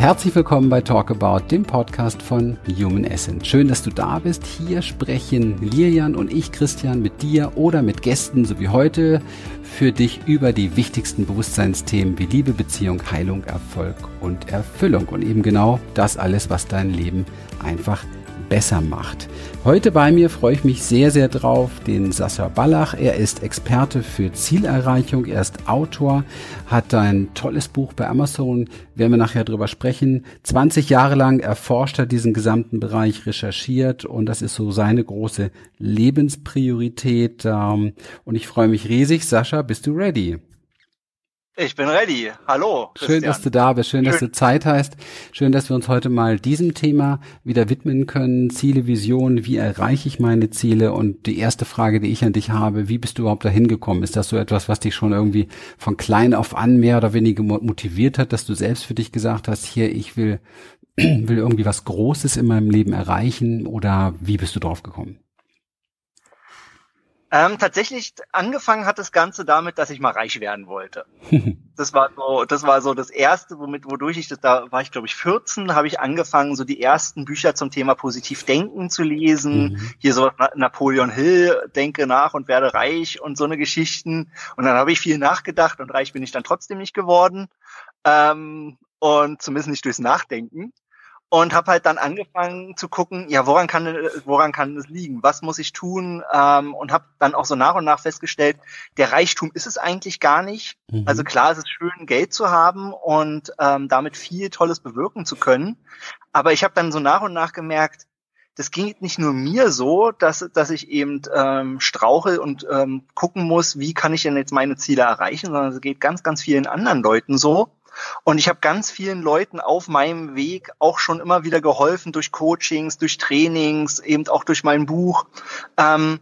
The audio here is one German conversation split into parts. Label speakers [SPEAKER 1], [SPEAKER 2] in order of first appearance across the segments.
[SPEAKER 1] Herzlich willkommen bei Talk About, dem Podcast von Human Essence. Schön, dass du da bist. Hier sprechen Lilian und ich, Christian, mit dir oder mit Gästen, so wie heute, für dich über die wichtigsten Bewusstseinsthemen wie Liebe, Beziehung, Heilung, Erfolg und Erfüllung. Und eben genau das alles, was dein Leben einfach besser macht. Heute bei mir freue ich mich sehr, sehr drauf, den Sascha Ballach. Er ist Experte für Zielerreichung, er ist Autor, hat ein tolles Buch bei Amazon, werden wir nachher drüber sprechen. 20 Jahre lang erforscht er diesen gesamten Bereich, recherchiert und das ist so seine große Lebenspriorität. Ähm, und ich freue mich riesig. Sascha, bist du ready?
[SPEAKER 2] Ich bin ready. Hallo.
[SPEAKER 1] Christian. Schön, dass du da bist. Schön, Schön, dass du Zeit hast. Schön, dass wir uns heute mal diesem Thema wieder widmen können. Ziele, Visionen. Wie erreiche ich meine Ziele? Und die erste Frage, die ich an dich habe, wie bist du überhaupt dahin gekommen? Ist das so etwas, was dich schon irgendwie von klein auf an mehr oder weniger motiviert hat, dass du selbst für dich gesagt hast, hier, ich will, will irgendwie was Großes in meinem Leben erreichen? Oder wie bist du drauf gekommen?
[SPEAKER 2] Ähm, tatsächlich angefangen hat das Ganze damit, dass ich mal reich werden wollte. das war so, das war so das erste, womit, wodurch ich das, da war ich glaube ich 14, habe ich angefangen, so die ersten Bücher zum Thema positiv denken zu lesen. Mhm. Hier so Napoleon Hill, denke nach und werde reich und so eine Geschichten. Und dann habe ich viel nachgedacht und reich bin ich dann trotzdem nicht geworden. Ähm, und zumindest nicht durchs Nachdenken und habe halt dann angefangen zu gucken, ja, woran kann woran kann es liegen? Was muss ich tun? Ähm, und habe dann auch so nach und nach festgestellt, der Reichtum ist es eigentlich gar nicht. Mhm. Also klar, es ist schön, Geld zu haben und ähm, damit viel Tolles bewirken zu können. Aber ich habe dann so nach und nach gemerkt, das ging nicht nur mir so, dass, dass ich eben ähm, strauche und ähm, gucken muss, wie kann ich denn jetzt meine Ziele erreichen, sondern es geht ganz, ganz vielen anderen Leuten so. Und ich habe ganz vielen Leuten auf meinem Weg auch schon immer wieder geholfen durch Coachings, durch Trainings, eben auch durch mein Buch. Ähm,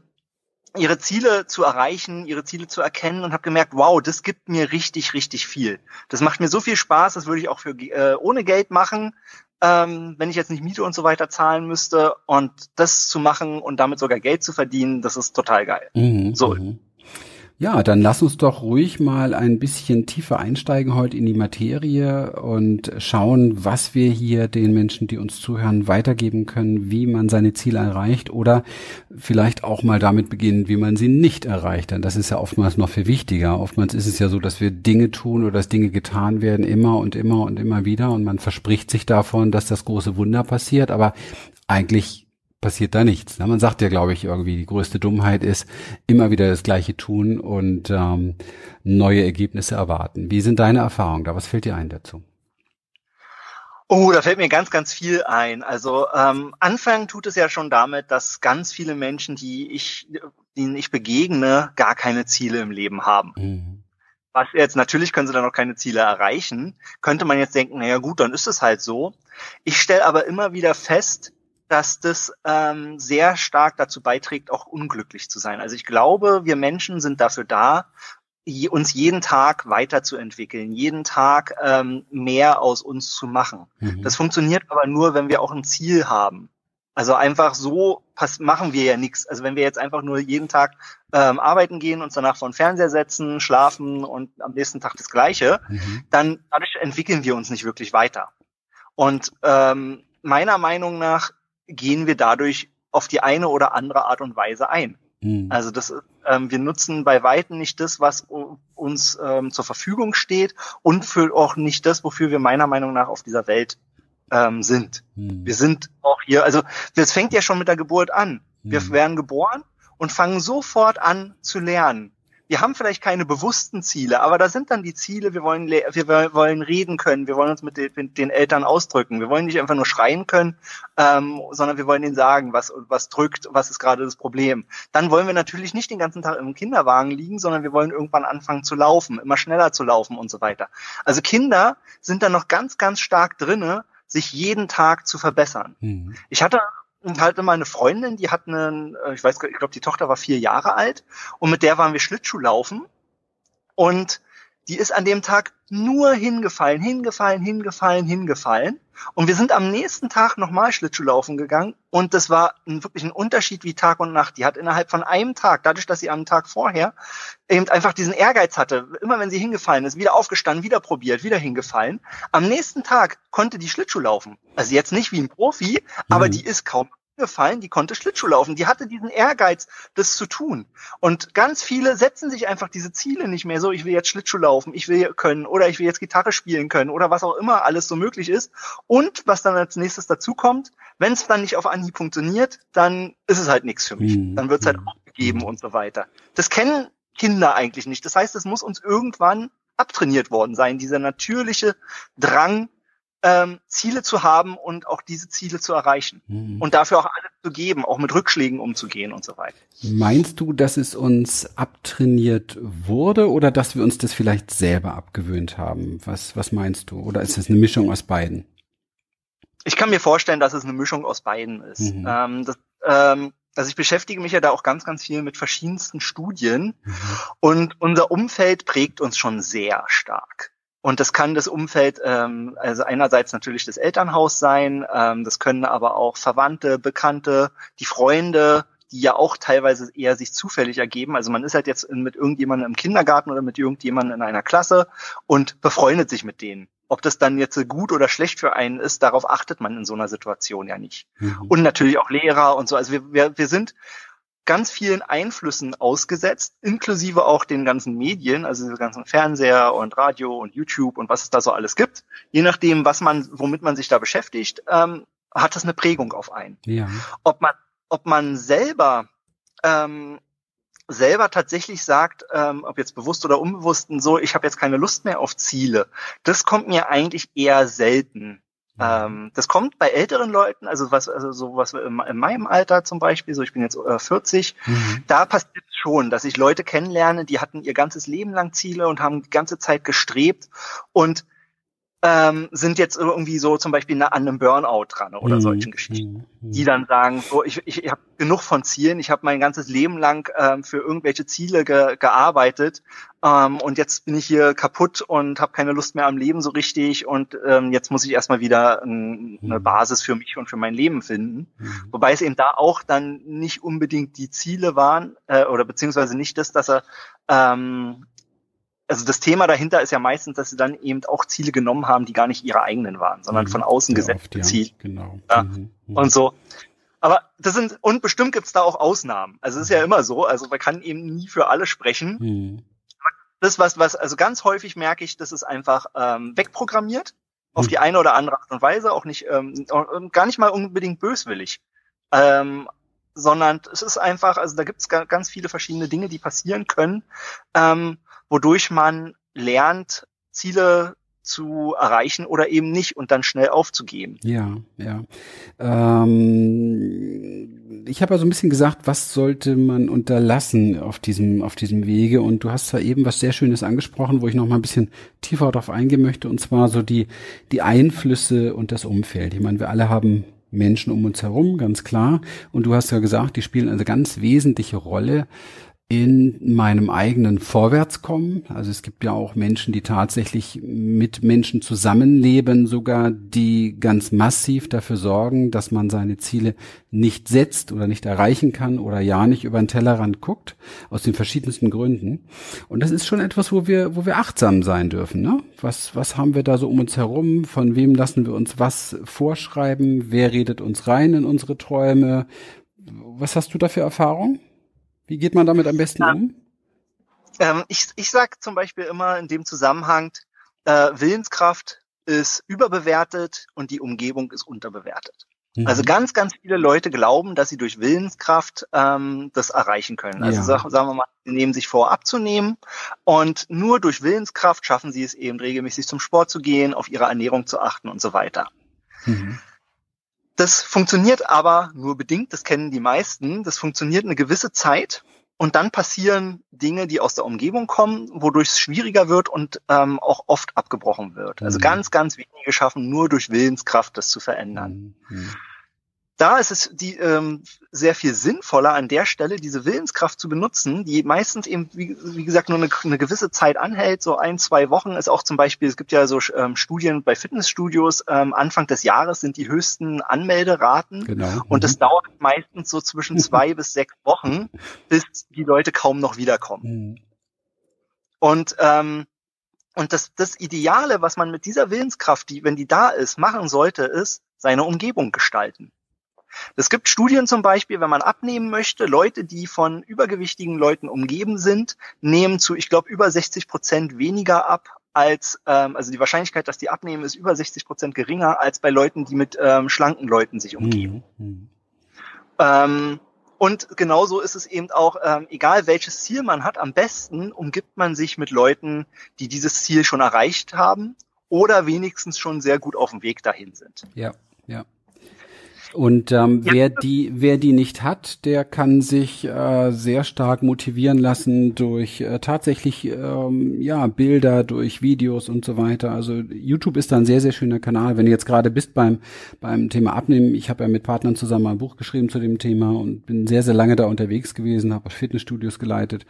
[SPEAKER 2] ihre Ziele zu erreichen, ihre Ziele zu erkennen und habe gemerkt, wow, das gibt mir richtig, richtig viel. Das macht mir so viel Spaß, das würde ich auch für äh, ohne Geld machen, ähm, wenn ich jetzt nicht Miete und so weiter zahlen müsste. Und das zu machen und damit sogar Geld zu verdienen, das ist total geil. Mhm, so. Mhm.
[SPEAKER 1] Ja, dann lass uns doch ruhig mal ein bisschen tiefer einsteigen heute in die Materie und schauen, was wir hier den Menschen, die uns zuhören, weitergeben können, wie man seine Ziele erreicht oder vielleicht auch mal damit beginnen, wie man sie nicht erreicht. Denn das ist ja oftmals noch viel wichtiger. Oftmals ist es ja so, dass wir Dinge tun oder dass Dinge getan werden immer und immer und immer wieder und man verspricht sich davon, dass das große Wunder passiert, aber eigentlich passiert da nichts. Man sagt ja, glaube ich, irgendwie, die größte Dummheit ist, immer wieder das Gleiche tun und ähm, neue Ergebnisse erwarten. Wie sind deine Erfahrungen da? Was fällt dir ein dazu?
[SPEAKER 2] Oh, da fällt mir ganz, ganz viel ein. Also ähm, anfangen tut es ja schon damit, dass ganz viele Menschen, die ich, denen ich begegne, gar keine Ziele im Leben haben. Mhm. Was jetzt natürlich können sie dann noch keine Ziele erreichen, könnte man jetzt denken, naja gut, dann ist es halt so. Ich stelle aber immer wieder fest, dass das ähm, sehr stark dazu beiträgt, auch unglücklich zu sein. Also ich glaube, wir Menschen sind dafür da, uns jeden Tag weiterzuentwickeln, jeden Tag ähm, mehr aus uns zu machen. Mhm. Das funktioniert aber nur, wenn wir auch ein Ziel haben. Also einfach so pass machen wir ja nichts. Also wenn wir jetzt einfach nur jeden Tag ähm, arbeiten gehen, uns danach vor den Fernseher setzen, schlafen und am nächsten Tag das Gleiche, mhm. dann dadurch entwickeln wir uns nicht wirklich weiter. Und ähm, meiner Meinung nach gehen wir dadurch auf die eine oder andere Art und Weise ein. Mhm. Also das, ähm, wir nutzen bei weitem nicht das, was uns ähm, zur Verfügung steht und für auch nicht das, wofür wir meiner Meinung nach auf dieser Welt ähm, sind. Mhm. Wir sind auch hier, also das fängt ja schon mit der Geburt an. Wir mhm. werden geboren und fangen sofort an zu lernen wir haben vielleicht keine bewussten Ziele, aber da sind dann die Ziele, wir wollen, wir wollen reden können, wir wollen uns mit den, mit den Eltern ausdrücken. Wir wollen nicht einfach nur schreien können, ähm, sondern wir wollen ihnen sagen, was, was drückt, was ist gerade das Problem. Dann wollen wir natürlich nicht den ganzen Tag im Kinderwagen liegen, sondern wir wollen irgendwann anfangen zu laufen, immer schneller zu laufen und so weiter. Also Kinder sind da noch ganz, ganz stark drinne, sich jeden Tag zu verbessern. Mhm. Ich hatte und hatte mal eine Freundin, die hat einen, äh, ich weiß, ich glaube, die Tochter war vier Jahre alt und mit der waren wir Schlittschuh laufen und die ist an dem Tag nur hingefallen, hingefallen, hingefallen, hingefallen. Und wir sind am nächsten Tag nochmal Schlittschuhlaufen gegangen und das war ein, wirklich ein Unterschied wie Tag und Nacht. Die hat innerhalb von einem Tag, dadurch, dass sie am Tag vorher eben einfach diesen Ehrgeiz hatte, immer wenn sie hingefallen ist, wieder aufgestanden, wieder probiert, wieder hingefallen. Am nächsten Tag konnte die Schlittschuh laufen. Also jetzt nicht wie ein Profi, aber mhm. die ist kaum gefallen, die konnte Schlittschuh laufen, die hatte diesen Ehrgeiz, das zu tun. Und ganz viele setzen sich einfach diese Ziele nicht mehr so, ich will jetzt Schlittschuh laufen, ich will können oder ich will jetzt Gitarre spielen können oder was auch immer alles so möglich ist. Und was dann als nächstes dazu kommt, wenn es dann nicht auf Anhieb funktioniert, dann ist es halt nichts für mich. Mhm. Dann wird es halt mhm. aufgegeben und so weiter. Das kennen Kinder eigentlich nicht. Das heißt, es muss uns irgendwann abtrainiert worden sein, dieser natürliche Drang, ähm, Ziele zu haben und auch diese Ziele zu erreichen. Mhm. Und dafür auch alles zu geben, auch mit Rückschlägen umzugehen und so weiter.
[SPEAKER 1] Meinst du, dass es uns abtrainiert wurde oder dass wir uns das vielleicht selber abgewöhnt haben? Was, was meinst du? Oder ist es eine Mischung aus beiden?
[SPEAKER 2] Ich kann mir vorstellen, dass es eine Mischung aus beiden ist. Mhm. Ähm, das, ähm, also ich beschäftige mich ja da auch ganz, ganz viel mit verschiedensten Studien mhm. und unser Umfeld prägt uns schon sehr stark. Und das kann das Umfeld, ähm, also einerseits natürlich das Elternhaus sein, ähm, das können aber auch Verwandte, Bekannte, die Freunde, die ja auch teilweise eher sich zufällig ergeben. Also man ist halt jetzt mit irgendjemandem im Kindergarten oder mit irgendjemandem in einer Klasse und befreundet sich mit denen. Ob das dann jetzt gut oder schlecht für einen ist, darauf achtet man in so einer Situation ja nicht. Mhm. Und natürlich auch Lehrer und so. Also wir, wir, wir sind ganz vielen Einflüssen ausgesetzt, inklusive auch den ganzen Medien, also den ganzen Fernseher und Radio und YouTube und was es da so alles gibt. Je nachdem, was man, womit man sich da beschäftigt, ähm, hat das eine Prägung auf einen. Ja. Ob man, ob man selber ähm, selber tatsächlich sagt, ähm, ob jetzt bewusst oder unbewusst, so, ich habe jetzt keine Lust mehr auf Ziele, das kommt mir eigentlich eher selten ähm, das kommt bei älteren Leuten, also was, also so was in, in meinem Alter zum Beispiel, so ich bin jetzt äh, 40, mhm. da passiert es schon, dass ich Leute kennenlerne, die hatten ihr ganzes Leben lang Ziele und haben die ganze Zeit gestrebt und ähm, sind jetzt irgendwie so zum Beispiel an einem Burnout dran oder mhm. solchen Geschichten, mhm. die dann sagen, so ich, ich, habe genug von Zielen, ich habe mein ganzes Leben lang ähm, für irgendwelche Ziele ge gearbeitet ähm, und jetzt bin ich hier kaputt und habe keine Lust mehr am Leben so richtig und ähm, jetzt muss ich erstmal wieder ein, eine mhm. Basis für mich und für mein Leben finden. Mhm. Wobei es eben da auch dann nicht unbedingt die Ziele waren äh, oder beziehungsweise nicht das, dass er ähm, also das Thema dahinter ist ja meistens, dass sie dann eben auch Ziele genommen haben, die gar nicht ihre eigenen waren, sondern mhm. von außen ja, gesetzte Ziele. Genau. Ja. Mhm. Mhm. Und so. Aber das sind, und bestimmt gibt's da auch Ausnahmen. Also es ist ja immer so, also man kann eben nie für alle sprechen. Mhm. Das, was, was, also ganz häufig merke ich, das ist einfach ähm, wegprogrammiert, auf mhm. die eine oder andere Art und Weise, auch nicht, ähm, gar nicht mal unbedingt böswillig. Ähm, sondern es ist einfach, also da gibt's ganz viele verschiedene Dinge, die passieren können. Ähm, wodurch man lernt, Ziele zu erreichen oder eben nicht und dann schnell aufzugeben.
[SPEAKER 1] Ja, ja. Ähm, ich habe also ein bisschen gesagt, was sollte man unterlassen auf diesem auf diesem Wege und du hast zwar eben was sehr Schönes angesprochen, wo ich noch mal ein bisschen tiefer darauf eingehen möchte und zwar so die die Einflüsse und das Umfeld. Ich meine, wir alle haben Menschen um uns herum, ganz klar. Und du hast ja gesagt, die spielen eine ganz wesentliche Rolle in meinem eigenen Vorwärtskommen. Also es gibt ja auch Menschen, die tatsächlich mit Menschen zusammenleben, sogar die ganz massiv dafür sorgen, dass man seine Ziele nicht setzt oder nicht erreichen kann oder ja nicht über den Tellerrand guckt, aus den verschiedensten Gründen. Und das ist schon etwas, wo wir, wo wir achtsam sein dürfen. Ne? Was, was haben wir da so um uns herum? Von wem lassen wir uns was vorschreiben? Wer redet uns rein in unsere Träume? Was hast du da für Erfahrung? Wie geht man damit am besten um?
[SPEAKER 2] Ähm, ich, ich sage zum Beispiel immer in dem Zusammenhang, äh, Willenskraft ist überbewertet und die Umgebung ist unterbewertet. Mhm. Also ganz, ganz viele Leute glauben, dass sie durch Willenskraft ähm, das erreichen können. Also ja. sag, sagen wir mal, sie nehmen sich vor, abzunehmen und nur durch Willenskraft schaffen sie es eben regelmäßig zum Sport zu gehen, auf ihre Ernährung zu achten und so weiter. Mhm. Das funktioniert aber nur bedingt, das kennen die meisten. Das funktioniert eine gewisse Zeit und dann passieren Dinge, die aus der Umgebung kommen, wodurch es schwieriger wird und ähm, auch oft abgebrochen wird. Also mhm. ganz, ganz wenige schaffen nur durch Willenskraft, das zu verändern. Mhm. Da ist es die, ähm, sehr viel sinnvoller an der Stelle, diese Willenskraft zu benutzen, die meistens eben, wie, wie gesagt, nur eine, eine, gewisse Zeit anhält, so ein, zwei Wochen ist auch zum Beispiel, es gibt ja so ähm, Studien bei Fitnessstudios, ähm, Anfang des Jahres sind die höchsten Anmelderaten genau. und das mhm. dauert meistens so zwischen zwei bis sechs Wochen, bis die Leute kaum noch wiederkommen. Mhm. Und ähm, und das, das Ideale, was man mit dieser Willenskraft, die, wenn die da ist, machen sollte, ist seine Umgebung gestalten. Es gibt Studien zum Beispiel, wenn man abnehmen möchte, Leute, die von übergewichtigen Leuten umgeben sind, nehmen zu, ich glaube, über 60 Prozent weniger ab als, ähm, also die Wahrscheinlichkeit, dass die abnehmen, ist über 60 Prozent geringer als bei Leuten, die mit ähm, schlanken Leuten sich umgeben. Mhm. mhm. Ähm, und genauso ist es eben auch, ähm, egal welches Ziel man hat, am besten umgibt man sich mit Leuten, die dieses Ziel schon erreicht haben oder wenigstens schon sehr gut auf dem Weg dahin sind.
[SPEAKER 1] Ja, ja. Und ähm, ja. wer die, wer die nicht hat, der kann sich äh, sehr stark motivieren lassen durch äh, tatsächlich ähm, ja Bilder, durch Videos und so weiter. Also YouTube ist da ein sehr sehr schöner Kanal. Wenn du jetzt gerade bist beim beim Thema Abnehmen, ich habe ja mit Partnern zusammen ein Buch geschrieben zu dem Thema und bin sehr sehr lange da unterwegs gewesen, habe Fitnessstudios geleitet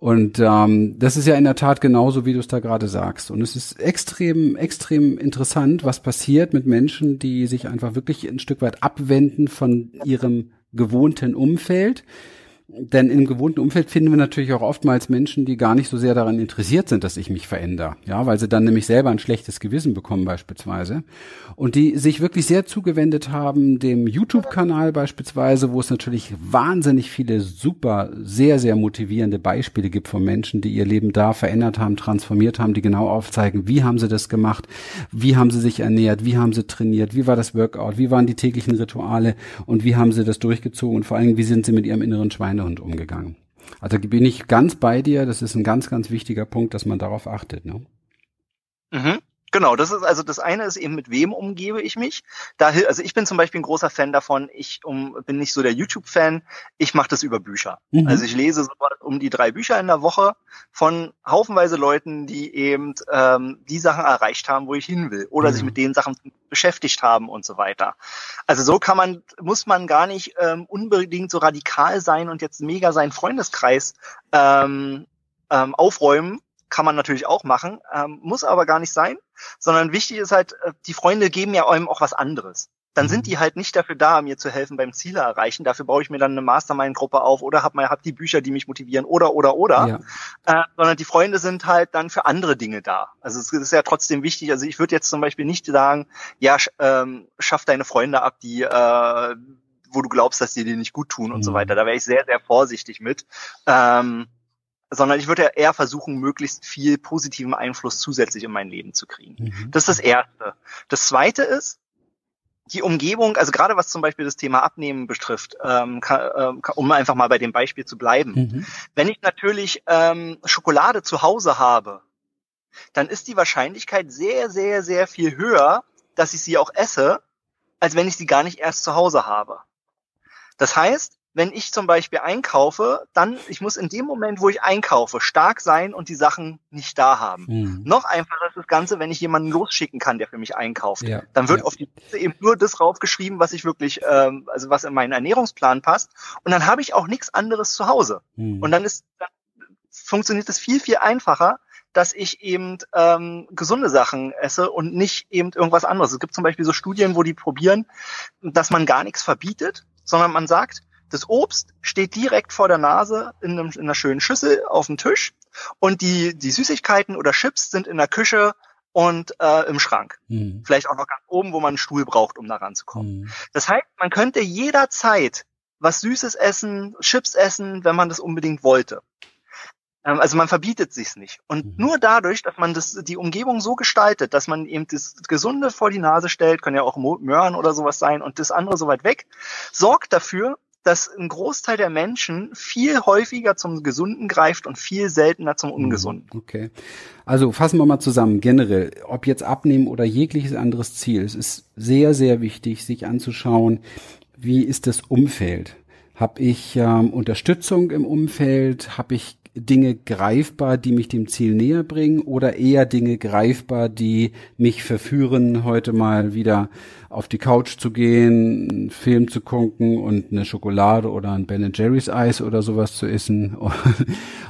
[SPEAKER 1] und ähm, das ist ja in der Tat genauso, wie du es da gerade sagst. Und es ist extrem, extrem interessant, was passiert mit Menschen, die sich einfach wirklich ein Stück weit abwenden von ihrem gewohnten Umfeld denn im gewohnten Umfeld finden wir natürlich auch oftmals Menschen, die gar nicht so sehr daran interessiert sind, dass ich mich verändere. Ja, weil sie dann nämlich selber ein schlechtes Gewissen bekommen beispielsweise. Und die sich wirklich sehr zugewendet haben, dem YouTube-Kanal beispielsweise, wo es natürlich wahnsinnig viele super, sehr, sehr motivierende Beispiele gibt von Menschen, die ihr Leben da verändert haben, transformiert haben, die genau aufzeigen, wie haben sie das gemacht, wie haben sie sich ernährt, wie haben sie trainiert, wie war das Workout, wie waren die täglichen Rituale und wie haben sie das durchgezogen und vor allem, wie sind sie mit ihrem inneren Schwein Schweinehund umgegangen. Also bin ich ganz bei dir. Das ist ein ganz, ganz wichtiger Punkt, dass man darauf achtet. Ne?
[SPEAKER 2] Mhm. Genau, das ist also das eine ist eben, mit wem umgebe ich mich. Da, also ich bin zum Beispiel ein großer Fan davon. Ich um, bin nicht so der YouTube-Fan. Ich mache das über Bücher. Mhm. Also ich lese so um die drei Bücher in der Woche von haufenweise Leuten, die eben ähm, die Sachen erreicht haben, wo ich hin will, oder mhm. sich mit den Sachen beschäftigt haben und so weiter. Also so kann man, muss man gar nicht ähm, unbedingt so radikal sein und jetzt mega seinen Freundeskreis ähm, ähm, aufräumen, kann man natürlich auch machen, ähm, muss aber gar nicht sein, sondern wichtig ist halt, äh, die Freunde geben ja einem auch was anderes. Dann sind mhm. die halt nicht dafür da, mir zu helfen beim Ziele erreichen. Dafür baue ich mir dann eine Mastermind-Gruppe auf oder hab mal hab die Bücher, die mich motivieren oder oder oder. Ja. Äh, sondern die Freunde sind halt dann für andere Dinge da. Also es ist ja trotzdem wichtig. Also ich würde jetzt zum Beispiel nicht sagen, ja, sch, ähm, schaff deine Freunde ab, die äh, wo du glaubst, dass die dir nicht gut tun und so mhm. weiter. Da wäre ich sehr, sehr vorsichtig mit. Ähm, sondern ich würde ja eher versuchen, möglichst viel positiven Einfluss zusätzlich in mein Leben zu kriegen. Mhm. Das ist das Erste. Das Zweite ist, die Umgebung, also gerade was zum Beispiel das Thema Abnehmen betrifft, ähm, kann, äh, um einfach mal bei dem Beispiel zu bleiben. Mhm. Wenn ich natürlich ähm, Schokolade zu Hause habe, dann ist die Wahrscheinlichkeit sehr, sehr, sehr viel höher, dass ich sie auch esse, als wenn ich sie gar nicht erst zu Hause habe. Das heißt, wenn ich zum Beispiel einkaufe, dann, ich muss in dem Moment, wo ich einkaufe, stark sein und die Sachen nicht da haben. Mhm. Noch einfacher ist das Ganze, wenn ich jemanden losschicken kann, der für mich einkauft. Ja. Dann wird ja. auf die Liste eben nur das raufgeschrieben, was ich wirklich, ähm, also was in meinen Ernährungsplan passt. Und dann habe ich auch nichts anderes zu Hause. Mhm. Und dann ist, dann funktioniert es viel, viel einfacher, dass ich eben ähm, gesunde Sachen esse und nicht eben irgendwas anderes. Es gibt zum Beispiel so Studien, wo die probieren, dass man gar nichts verbietet, sondern man sagt, das Obst steht direkt vor der Nase in, einem, in einer schönen Schüssel auf dem Tisch und die, die Süßigkeiten oder Chips sind in der Küche und äh, im Schrank. Mhm. Vielleicht auch noch ganz oben, wo man einen Stuhl braucht, um da ranzukommen. Mhm. Das heißt, man könnte jederzeit was Süßes essen, Chips essen, wenn man das unbedingt wollte. Ähm, also man verbietet sich's nicht. Und mhm. nur dadurch, dass man das, die Umgebung so gestaltet, dass man eben das Gesunde vor die Nase stellt, können ja auch Möhren oder sowas sein und das andere so weit weg, sorgt dafür, dass ein Großteil der Menschen viel häufiger zum Gesunden greift und viel seltener zum Ungesunden.
[SPEAKER 1] Mhm, okay. Also fassen wir mal zusammen. Generell, ob jetzt abnehmen oder jegliches anderes Ziel, es ist sehr, sehr wichtig, sich anzuschauen, wie ist das Umfeld? Habe ich ähm, Unterstützung im Umfeld? Habe ich Dinge greifbar, die mich dem Ziel näher bringen oder eher Dinge greifbar, die mich verführen, heute mal wieder auf die Couch zu gehen, einen Film zu gucken und eine Schokolade oder ein Ben Jerry's Eis oder sowas zu essen.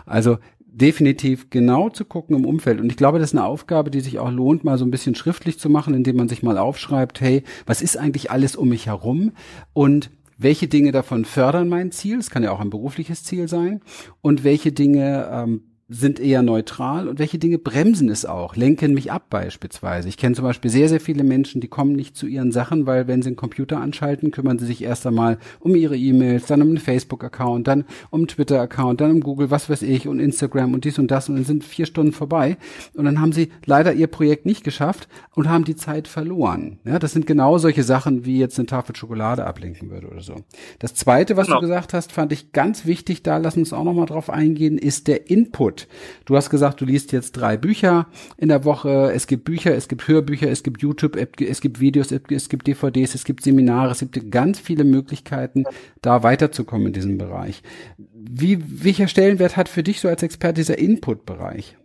[SPEAKER 1] Also definitiv genau zu gucken im Umfeld. Und ich glaube, das ist eine Aufgabe, die sich auch lohnt, mal so ein bisschen schriftlich zu machen, indem man sich mal aufschreibt, hey, was ist eigentlich alles um mich herum? Und welche Dinge davon fördern mein Ziel? Es kann ja auch ein berufliches Ziel sein. Und welche Dinge ähm, sind eher neutral und welche Dinge bremsen es auch, lenken mich ab beispielsweise. Ich kenne zum Beispiel sehr, sehr viele Menschen, die kommen nicht zu ihren Sachen, weil wenn sie einen Computer anschalten, kümmern sie sich erst einmal um ihre E-Mails, dann um einen Facebook-Account, dann um einen Twitter-Account, dann um Google, was weiß ich, und Instagram und dies und das und dann sind vier Stunden vorbei und dann haben sie leider ihr Projekt nicht geschafft und haben die Zeit verloren. Ja, das sind genau solche Sachen, wie jetzt eine Tafel Schokolade ablenken würde oder so. Das zweite, was genau. du gesagt hast, fand ich ganz wichtig, da lass uns auch nochmal drauf eingehen, ist der Input. Du hast gesagt, du liest jetzt drei Bücher in der Woche. Es gibt Bücher, es gibt Hörbücher, es gibt YouTube, es gibt Videos, es gibt DVDs, es gibt Seminare, es gibt ganz viele Möglichkeiten, da weiterzukommen in diesem Bereich. Wie, welcher Stellenwert hat für dich so als Experte dieser Input-Bereich?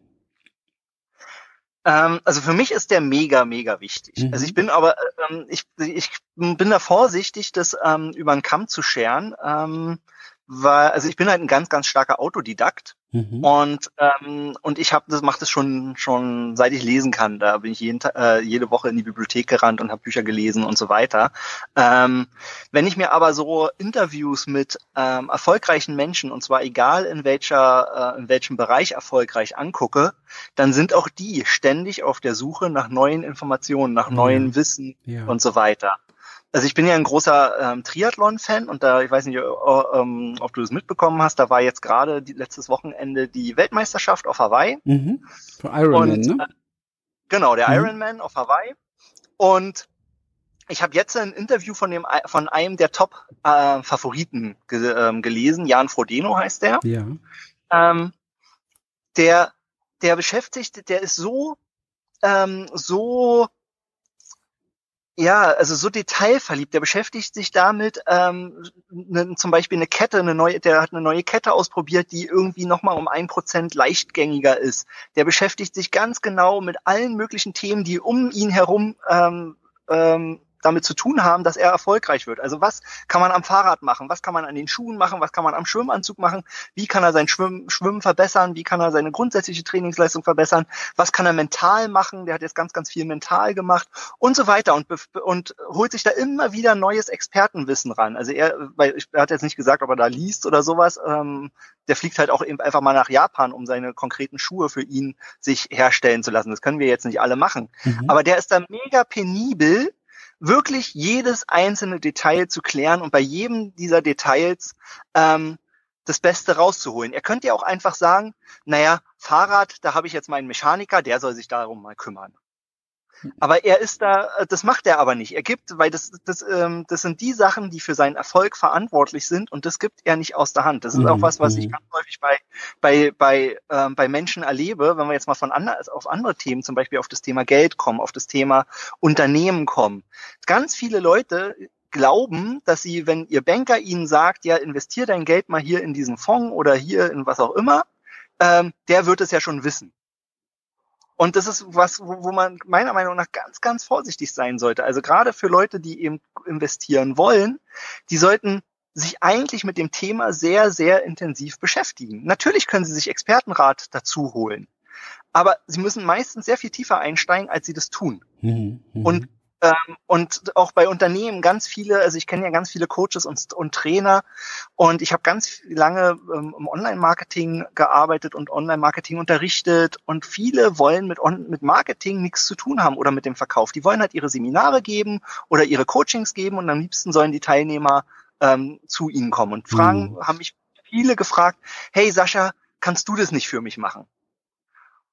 [SPEAKER 2] Ähm, also für mich ist der mega, mega wichtig. Mhm. Also ich bin aber, ähm, ich, ich bin da vorsichtig, das ähm, über einen Kamm zu scheren, ähm, weil, also ich bin halt ein ganz, ganz starker Autodidakt Mhm. Und ähm, und ich habe das macht das schon schon seit ich lesen kann. Da bin ich jeden, äh, jede Woche in die Bibliothek gerannt und habe Bücher gelesen und so weiter. Ähm, wenn ich mir aber so Interviews mit ähm, erfolgreichen Menschen und zwar egal in welcher äh, in welchem Bereich erfolgreich angucke, dann sind auch die ständig auf der Suche nach neuen Informationen, nach mhm. neuen Wissen ja. und so weiter. Also ich bin ja ein großer ähm, Triathlon-Fan und da, ich weiß nicht, ähm, ob du das mitbekommen hast, da war jetzt gerade letztes Wochenende die Weltmeisterschaft auf Hawaii. Mhm.
[SPEAKER 1] Für Ironman, und, ne? Äh,
[SPEAKER 2] genau, der mhm. Ironman auf Hawaii. Und ich habe jetzt ein Interview von dem von einem der Top-Favoriten äh, ge, ähm, gelesen, Jan Frodeno heißt der.
[SPEAKER 1] Ja.
[SPEAKER 2] Ähm, der, der beschäftigt, der ist so ähm, so ja, also so detailverliebt. Der beschäftigt sich damit, ähm, ne, zum Beispiel eine Kette, eine neue, der hat eine neue Kette ausprobiert, die irgendwie nochmal um ein Prozent leichtgängiger ist. Der beschäftigt sich ganz genau mit allen möglichen Themen, die um ihn herum ähm, ähm, damit zu tun haben, dass er erfolgreich wird. Also was kann man am Fahrrad machen? Was kann man an den Schuhen machen? Was kann man am Schwimmanzug machen? Wie kann er sein Schwimmen, Schwimmen verbessern? Wie kann er seine grundsätzliche Trainingsleistung verbessern? Was kann er mental machen? Der hat jetzt ganz, ganz viel mental gemacht und so weiter und, und holt sich da immer wieder neues Expertenwissen ran. Also er, weil er hat jetzt nicht gesagt, ob er da liest oder sowas. Ähm, der fliegt halt auch eben einfach mal nach Japan, um seine konkreten Schuhe für ihn sich herstellen zu lassen. Das können wir jetzt nicht alle machen. Mhm. Aber der ist da mega penibel wirklich jedes einzelne Detail zu klären und bei jedem dieser Details ähm, das Beste rauszuholen. Er könnte ja auch einfach sagen, naja, Fahrrad, da habe ich jetzt meinen Mechaniker, der soll sich darum mal kümmern. Aber er ist da, äh, das macht er aber nicht. Er gibt, weil das, das, ähm, das sind die Sachen, die für seinen Erfolg verantwortlich sind und das gibt er nicht aus der Hand. Das ist auch mhm, was, was ich mhm. ganz häufig bei, bei, bei, ähm, bei Menschen erlebe, wenn wir jetzt mal von anders, auf andere Themen, zum Beispiel auf das Thema Geld kommen, auf das Thema Unternehmen kommen. Ganz viele Leute glauben, dass sie, wenn ihr Banker ihnen sagt, ja, investier dein Geld mal hier in diesen Fonds oder hier in was auch immer, ähm, der wird es ja schon wissen. Und das ist was, wo, wo man meiner Meinung nach ganz, ganz vorsichtig sein sollte. Also gerade für Leute, die eben investieren wollen, die sollten sich eigentlich mit dem Thema sehr, sehr intensiv beschäftigen. Natürlich können sie sich Expertenrat dazu holen, aber sie müssen meistens sehr viel tiefer einsteigen, als sie das tun. Mhm, mh. Und ähm, und auch bei Unternehmen ganz viele, also ich kenne ja ganz viele Coaches und, und Trainer und ich habe ganz lange ähm, im Online-Marketing gearbeitet und Online-Marketing unterrichtet und viele wollen mit, On mit Marketing nichts zu tun haben oder mit dem Verkauf. Die wollen halt ihre Seminare geben oder ihre Coachings geben und am liebsten sollen die Teilnehmer ähm, zu ihnen kommen und fragen, mhm. haben mich viele gefragt, hey Sascha, kannst du das nicht für mich machen?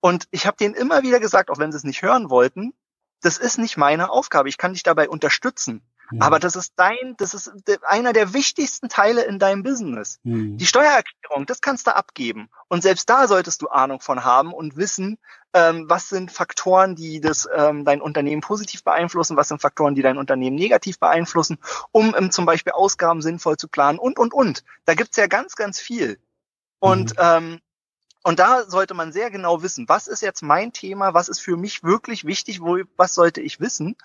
[SPEAKER 2] Und ich habe denen immer wieder gesagt, auch wenn sie es nicht hören wollten, das ist nicht meine Aufgabe. Ich kann dich dabei unterstützen. Mhm. Aber das ist dein, das ist einer der wichtigsten Teile in deinem Business. Mhm. Die Steuererklärung, das kannst du abgeben. Und selbst da solltest du Ahnung von haben und wissen, ähm, was sind Faktoren, die das ähm, dein Unternehmen positiv beeinflussen, was sind Faktoren, die dein Unternehmen negativ beeinflussen, um ähm, zum Beispiel Ausgaben sinnvoll zu planen und und und. Da gibt's ja ganz, ganz viel. Und mhm. ähm, Und da sollte man sehr genau wissen, was ist jetzt mein Thema, was ist für mich wirklich wichtig, wo, was sollte ich wissen.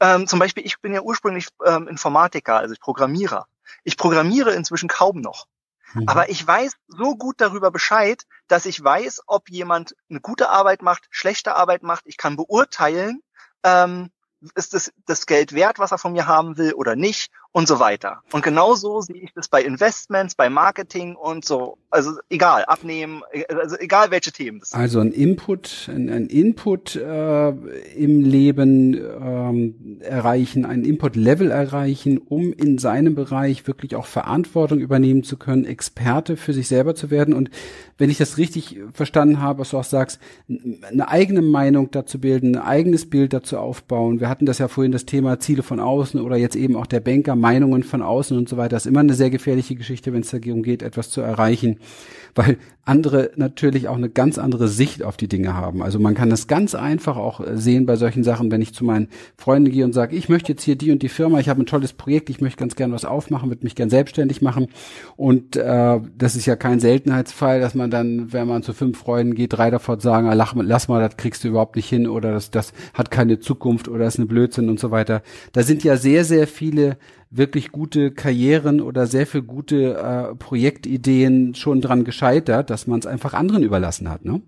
[SPEAKER 2] Ähm, zum Beispiel, ich bin ja ursprünglich ähm, Informatiker, also ich Programmierer. Ich programmiere inzwischen kaum noch. Mhm. Aber ich weiß so gut darüber Bescheid, dass ich weiß, ob jemand eine gute Arbeit macht, schlechte Arbeit macht. Ich kann beurteilen, ähm, ist das, das Geld wert, was er von mir haben will oder nicht und so weiter. Und genauso sehe ich das bei Investments, bei Marketing und so. Also egal, abnehmen, also egal welche Themen.
[SPEAKER 1] Das also ein Input, ein, ein Input äh, im Leben ähm, erreichen, ein Input-Level erreichen, um in seinem Bereich wirklich auch Verantwortung übernehmen zu können, Experte für sich selber zu werden. Und wenn ich das richtig verstanden habe, was du auch sagst, eine eigene Meinung dazu bilden, ein eigenes Bild dazu aufbauen. Wir hatten das ja vorhin das Thema Ziele von außen oder jetzt eben auch der Banker Meinungen von außen und so weiter. Das ist immer eine sehr gefährliche Geschichte, wenn es darum geht, etwas zu erreichen, weil andere natürlich auch eine ganz andere Sicht auf die Dinge haben. Also man kann das ganz einfach auch sehen bei solchen Sachen, wenn ich zu meinen Freunden gehe und sage, ich möchte jetzt hier die und die Firma, ich habe ein tolles Projekt, ich möchte ganz gern was aufmachen, würde mich gern selbstständig machen. Und äh, das ist ja kein Seltenheitsfall, dass man dann, wenn man zu fünf Freunden geht, drei davon sagen, ah, lach, lass mal, das kriegst du überhaupt nicht hin oder das, das hat keine Zukunft oder ist eine Blödsinn und so weiter. Da sind ja sehr, sehr viele wirklich gute Karrieren oder sehr viel gute äh, Projektideen schon dran gescheitert, dass man es einfach anderen überlassen hat, ne?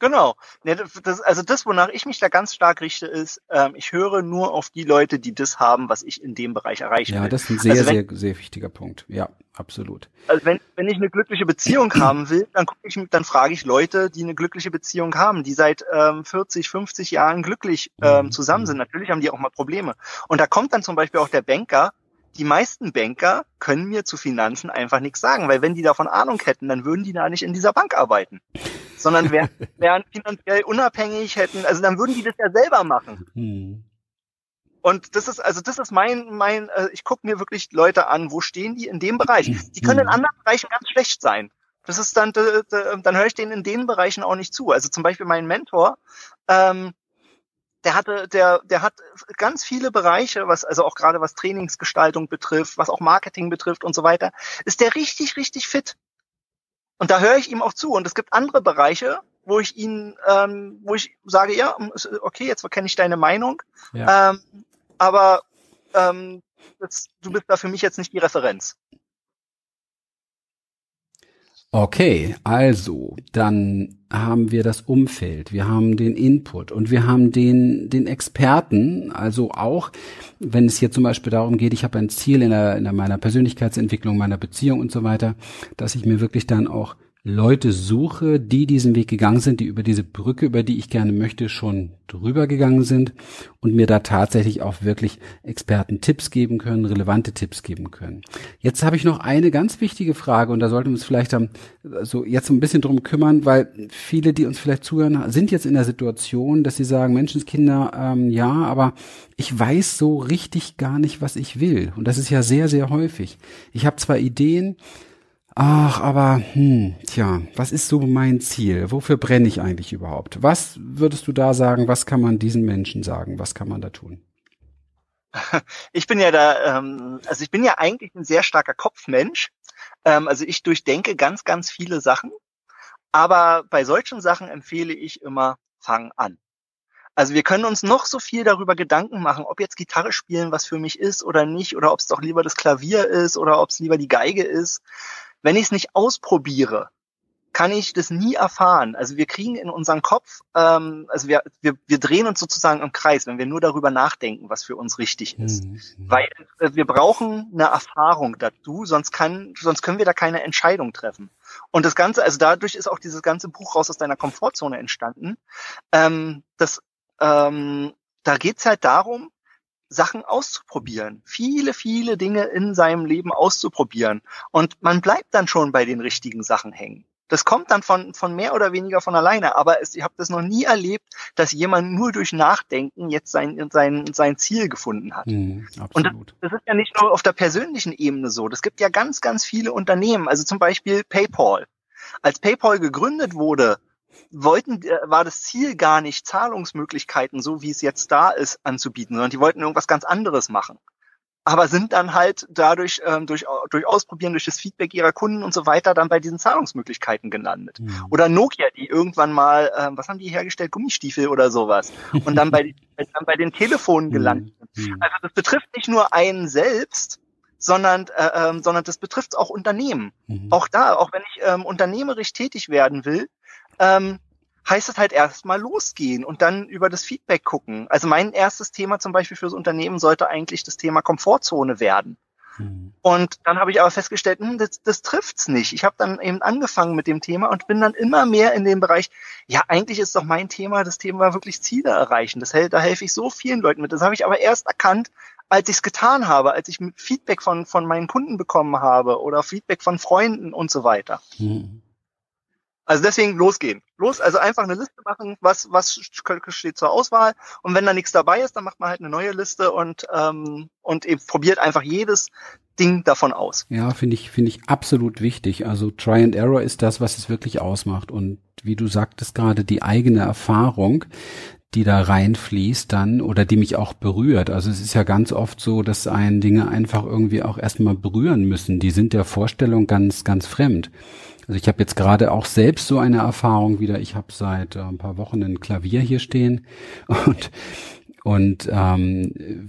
[SPEAKER 2] Genau. Das, also das, wonach ich mich da ganz stark richte, ist, ähm, ich höre nur auf die Leute, die das haben, was ich in dem Bereich erreichen
[SPEAKER 1] ja,
[SPEAKER 2] will.
[SPEAKER 1] Ja, das ist ein sehr, also wenn, sehr, sehr wichtiger Punkt. Ja, absolut.
[SPEAKER 2] Also wenn, wenn ich eine glückliche Beziehung haben will, dann gucke ich, dann frage ich Leute, die eine glückliche Beziehung haben, die seit ähm, 40, 50 Jahren glücklich ähm, mhm. zusammen sind. Natürlich haben die auch mal Probleme. Und da kommt dann zum Beispiel auch der Banker, die meisten Banker können mir zu Finanzen einfach nichts sagen, weil wenn die davon Ahnung hätten, dann würden die da nicht in dieser Bank arbeiten, sondern wären, wären finanziell unabhängig, hätten, also dann würden die das ja selber machen. Hm. Und das ist, also das ist mein, mein, äh, ich gucke mir wirklich Leute an, wo stehen die in dem Bereich. Die können in hm. anderen Bereichen ganz schlecht sein. Das ist dann, dann höre ich denen in den Bereichen auch nicht zu. Also zum Beispiel mein Mentor, ähm, der hatte, der, der hat ganz viele Bereiche, was, also auch gerade was Trainingsgestaltung betrifft, was auch Marketing betrifft und so weiter, ist der richtig, richtig fit. Und da höre ich ihm auch zu. Und es gibt andere Bereiche, wo ich ihn, ähm, wo ich sage, ja, okay, jetzt kenne ich deine Meinung, ja. ähm, aber ähm, das, du bist da für mich jetzt nicht die Referenz.
[SPEAKER 1] Okay, also dann haben wir das Umfeld, wir haben den Input und wir haben den, den Experten, also auch, wenn es hier zum Beispiel darum geht, ich habe ein Ziel in, der, in meiner Persönlichkeitsentwicklung, meiner Beziehung und so weiter, dass ich mir wirklich dann auch Leute suche, die diesen Weg gegangen sind, die über diese Brücke, über die ich gerne möchte, schon drüber gegangen sind und mir da tatsächlich auch wirklich Experten Tipps geben können, relevante Tipps geben können. Jetzt habe ich noch eine ganz wichtige Frage und da sollten wir uns vielleicht dann so jetzt ein bisschen drum kümmern, weil viele, die uns vielleicht zuhören, sind jetzt in der Situation, dass sie sagen, Menschenskinder, ähm, ja, aber ich weiß so richtig gar nicht, was ich will. Und das ist ja sehr, sehr häufig. Ich habe zwar Ideen, Ach, aber, hm, tja, was ist so mein Ziel? Wofür brenne ich eigentlich überhaupt? Was würdest du da sagen? Was kann man diesen Menschen sagen? Was kann man da tun?
[SPEAKER 2] Ich bin ja da, ähm, also ich bin ja eigentlich ein sehr starker Kopfmensch. Ähm, also ich durchdenke ganz, ganz viele Sachen. Aber bei solchen Sachen empfehle ich immer, fang an. Also wir können uns noch so viel darüber Gedanken machen, ob jetzt Gitarre spielen was für mich ist oder nicht, oder ob es doch lieber das Klavier ist oder ob es lieber die Geige ist. Wenn ich es nicht ausprobiere, kann ich das nie erfahren. Also wir kriegen in unseren Kopf, ähm, also wir, wir, wir drehen uns sozusagen im Kreis, wenn wir nur darüber nachdenken, was für uns richtig ist. Mhm. Weil äh, wir brauchen eine Erfahrung dazu, sonst kann, sonst können wir da keine Entscheidung treffen. Und das Ganze, also dadurch ist auch dieses ganze Buch raus aus deiner Komfortzone entstanden. Ähm, das, ähm, da geht's halt darum, Sachen auszuprobieren, viele, viele Dinge in seinem Leben auszuprobieren. Und man bleibt dann schon bei den richtigen Sachen hängen. Das kommt dann von, von mehr oder weniger von alleine. Aber es, ich habe das noch nie erlebt, dass jemand nur durch Nachdenken jetzt sein, sein, sein Ziel gefunden hat. Mhm, Und das, das ist ja nicht nur auf der persönlichen Ebene so. Das gibt ja ganz, ganz viele Unternehmen. Also zum Beispiel PayPal. Als PayPal gegründet wurde, wollten, äh, war das Ziel gar nicht, Zahlungsmöglichkeiten, so wie es jetzt da ist, anzubieten, sondern die wollten irgendwas ganz anderes machen. aber sind dann halt dadurch ähm, durch, durch Ausprobieren, durch das Feedback ihrer Kunden und so weiter dann bei diesen Zahlungsmöglichkeiten gelandet. Mhm. Oder Nokia, die irgendwann mal, ähm, was haben die hergestellt, Gummistiefel oder sowas und dann bei, dann bei den Telefonen gelandet. Mhm. Also das betrifft nicht nur einen selbst, sondern, äh, ähm, sondern das betrifft auch Unternehmen. Mhm. Auch da, auch wenn ich ähm, unternehmerisch tätig werden will, ähm, heißt es halt erstmal losgehen und dann über das Feedback gucken. Also mein erstes Thema zum Beispiel fürs Unternehmen sollte eigentlich das Thema Komfortzone werden. Mhm. Und dann habe ich aber festgestellt, hm, das, das trifft's nicht. Ich habe dann eben angefangen mit dem Thema und bin dann immer mehr in dem Bereich, ja, eigentlich ist doch mein Thema, das Thema wirklich Ziele erreichen. Das, da helfe ich so vielen Leuten mit. Das habe ich aber erst erkannt, als ich es getan habe, als ich Feedback von, von meinen Kunden bekommen habe oder Feedback von Freunden und so weiter. Mhm. Also deswegen losgehen. Los, also einfach eine Liste machen, was, was steht zur Auswahl. Und wenn da nichts dabei ist, dann macht man halt eine neue Liste und, ähm, und eben probiert einfach jedes Ding davon aus.
[SPEAKER 1] Ja, finde ich, finde ich absolut wichtig. Also Try and Error ist das, was es wirklich ausmacht. Und wie du sagtest gerade, die eigene Erfahrung, die da reinfließt dann oder die mich auch berührt. Also es ist ja ganz oft so, dass einen Dinge einfach irgendwie auch erstmal berühren müssen. Die sind der Vorstellung ganz, ganz fremd. Also ich habe jetzt gerade auch selbst so eine Erfahrung wieder. Ich habe seit äh, ein paar Wochen ein Klavier hier stehen und und ähm,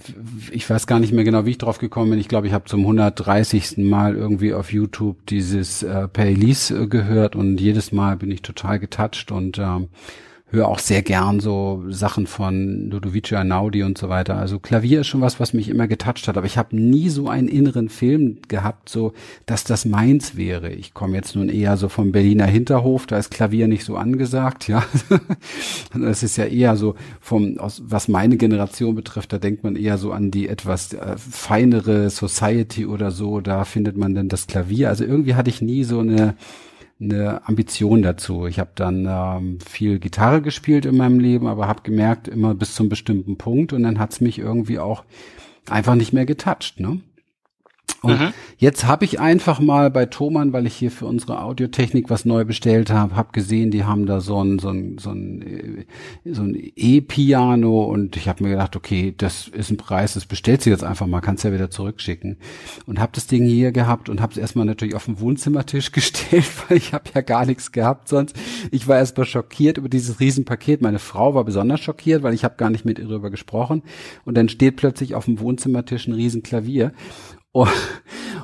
[SPEAKER 1] ich weiß gar nicht mehr genau, wie ich drauf gekommen bin. Ich glaube, ich habe zum 130. Mal irgendwie auf YouTube dieses äh, Paylis äh, gehört und jedes Mal bin ich total getoucht und ähm, höre auch sehr gern so Sachen von Ludovico Einaudi und so weiter. Also Klavier ist schon was, was mich immer getoucht hat, aber ich habe nie so einen inneren Film gehabt, so dass das meins wäre. Ich komme jetzt nun eher so vom Berliner Hinterhof, da ist Klavier nicht so angesagt, ja. das ist ja eher so vom aus, was meine Generation betrifft, da denkt man eher so an die etwas äh, feinere Society oder so, da findet man dann das Klavier. Also irgendwie hatte ich nie so eine eine Ambition dazu. Ich habe dann ähm, viel Gitarre gespielt in meinem Leben, aber habe gemerkt, immer bis zum bestimmten Punkt und dann hat's mich irgendwie auch einfach nicht mehr getoucht. Ne? Und mhm. jetzt habe ich einfach mal bei Thomann, weil ich hier für unsere Audiotechnik was neu bestellt habe, habe gesehen, die haben da so ein so ein so ein so ein E-Piano und ich habe mir gedacht, okay, das ist ein Preis, das bestellst du jetzt einfach mal, kannst ja wieder zurückschicken und habe das Ding hier gehabt und habe es erstmal natürlich auf den Wohnzimmertisch gestellt, weil ich habe ja gar nichts gehabt sonst. Ich war erstmal schockiert über dieses Riesenpaket. Meine Frau war besonders schockiert, weil ich habe gar nicht mit ihr darüber gesprochen und dann steht plötzlich auf dem Wohnzimmertisch ein Riesenklavier und,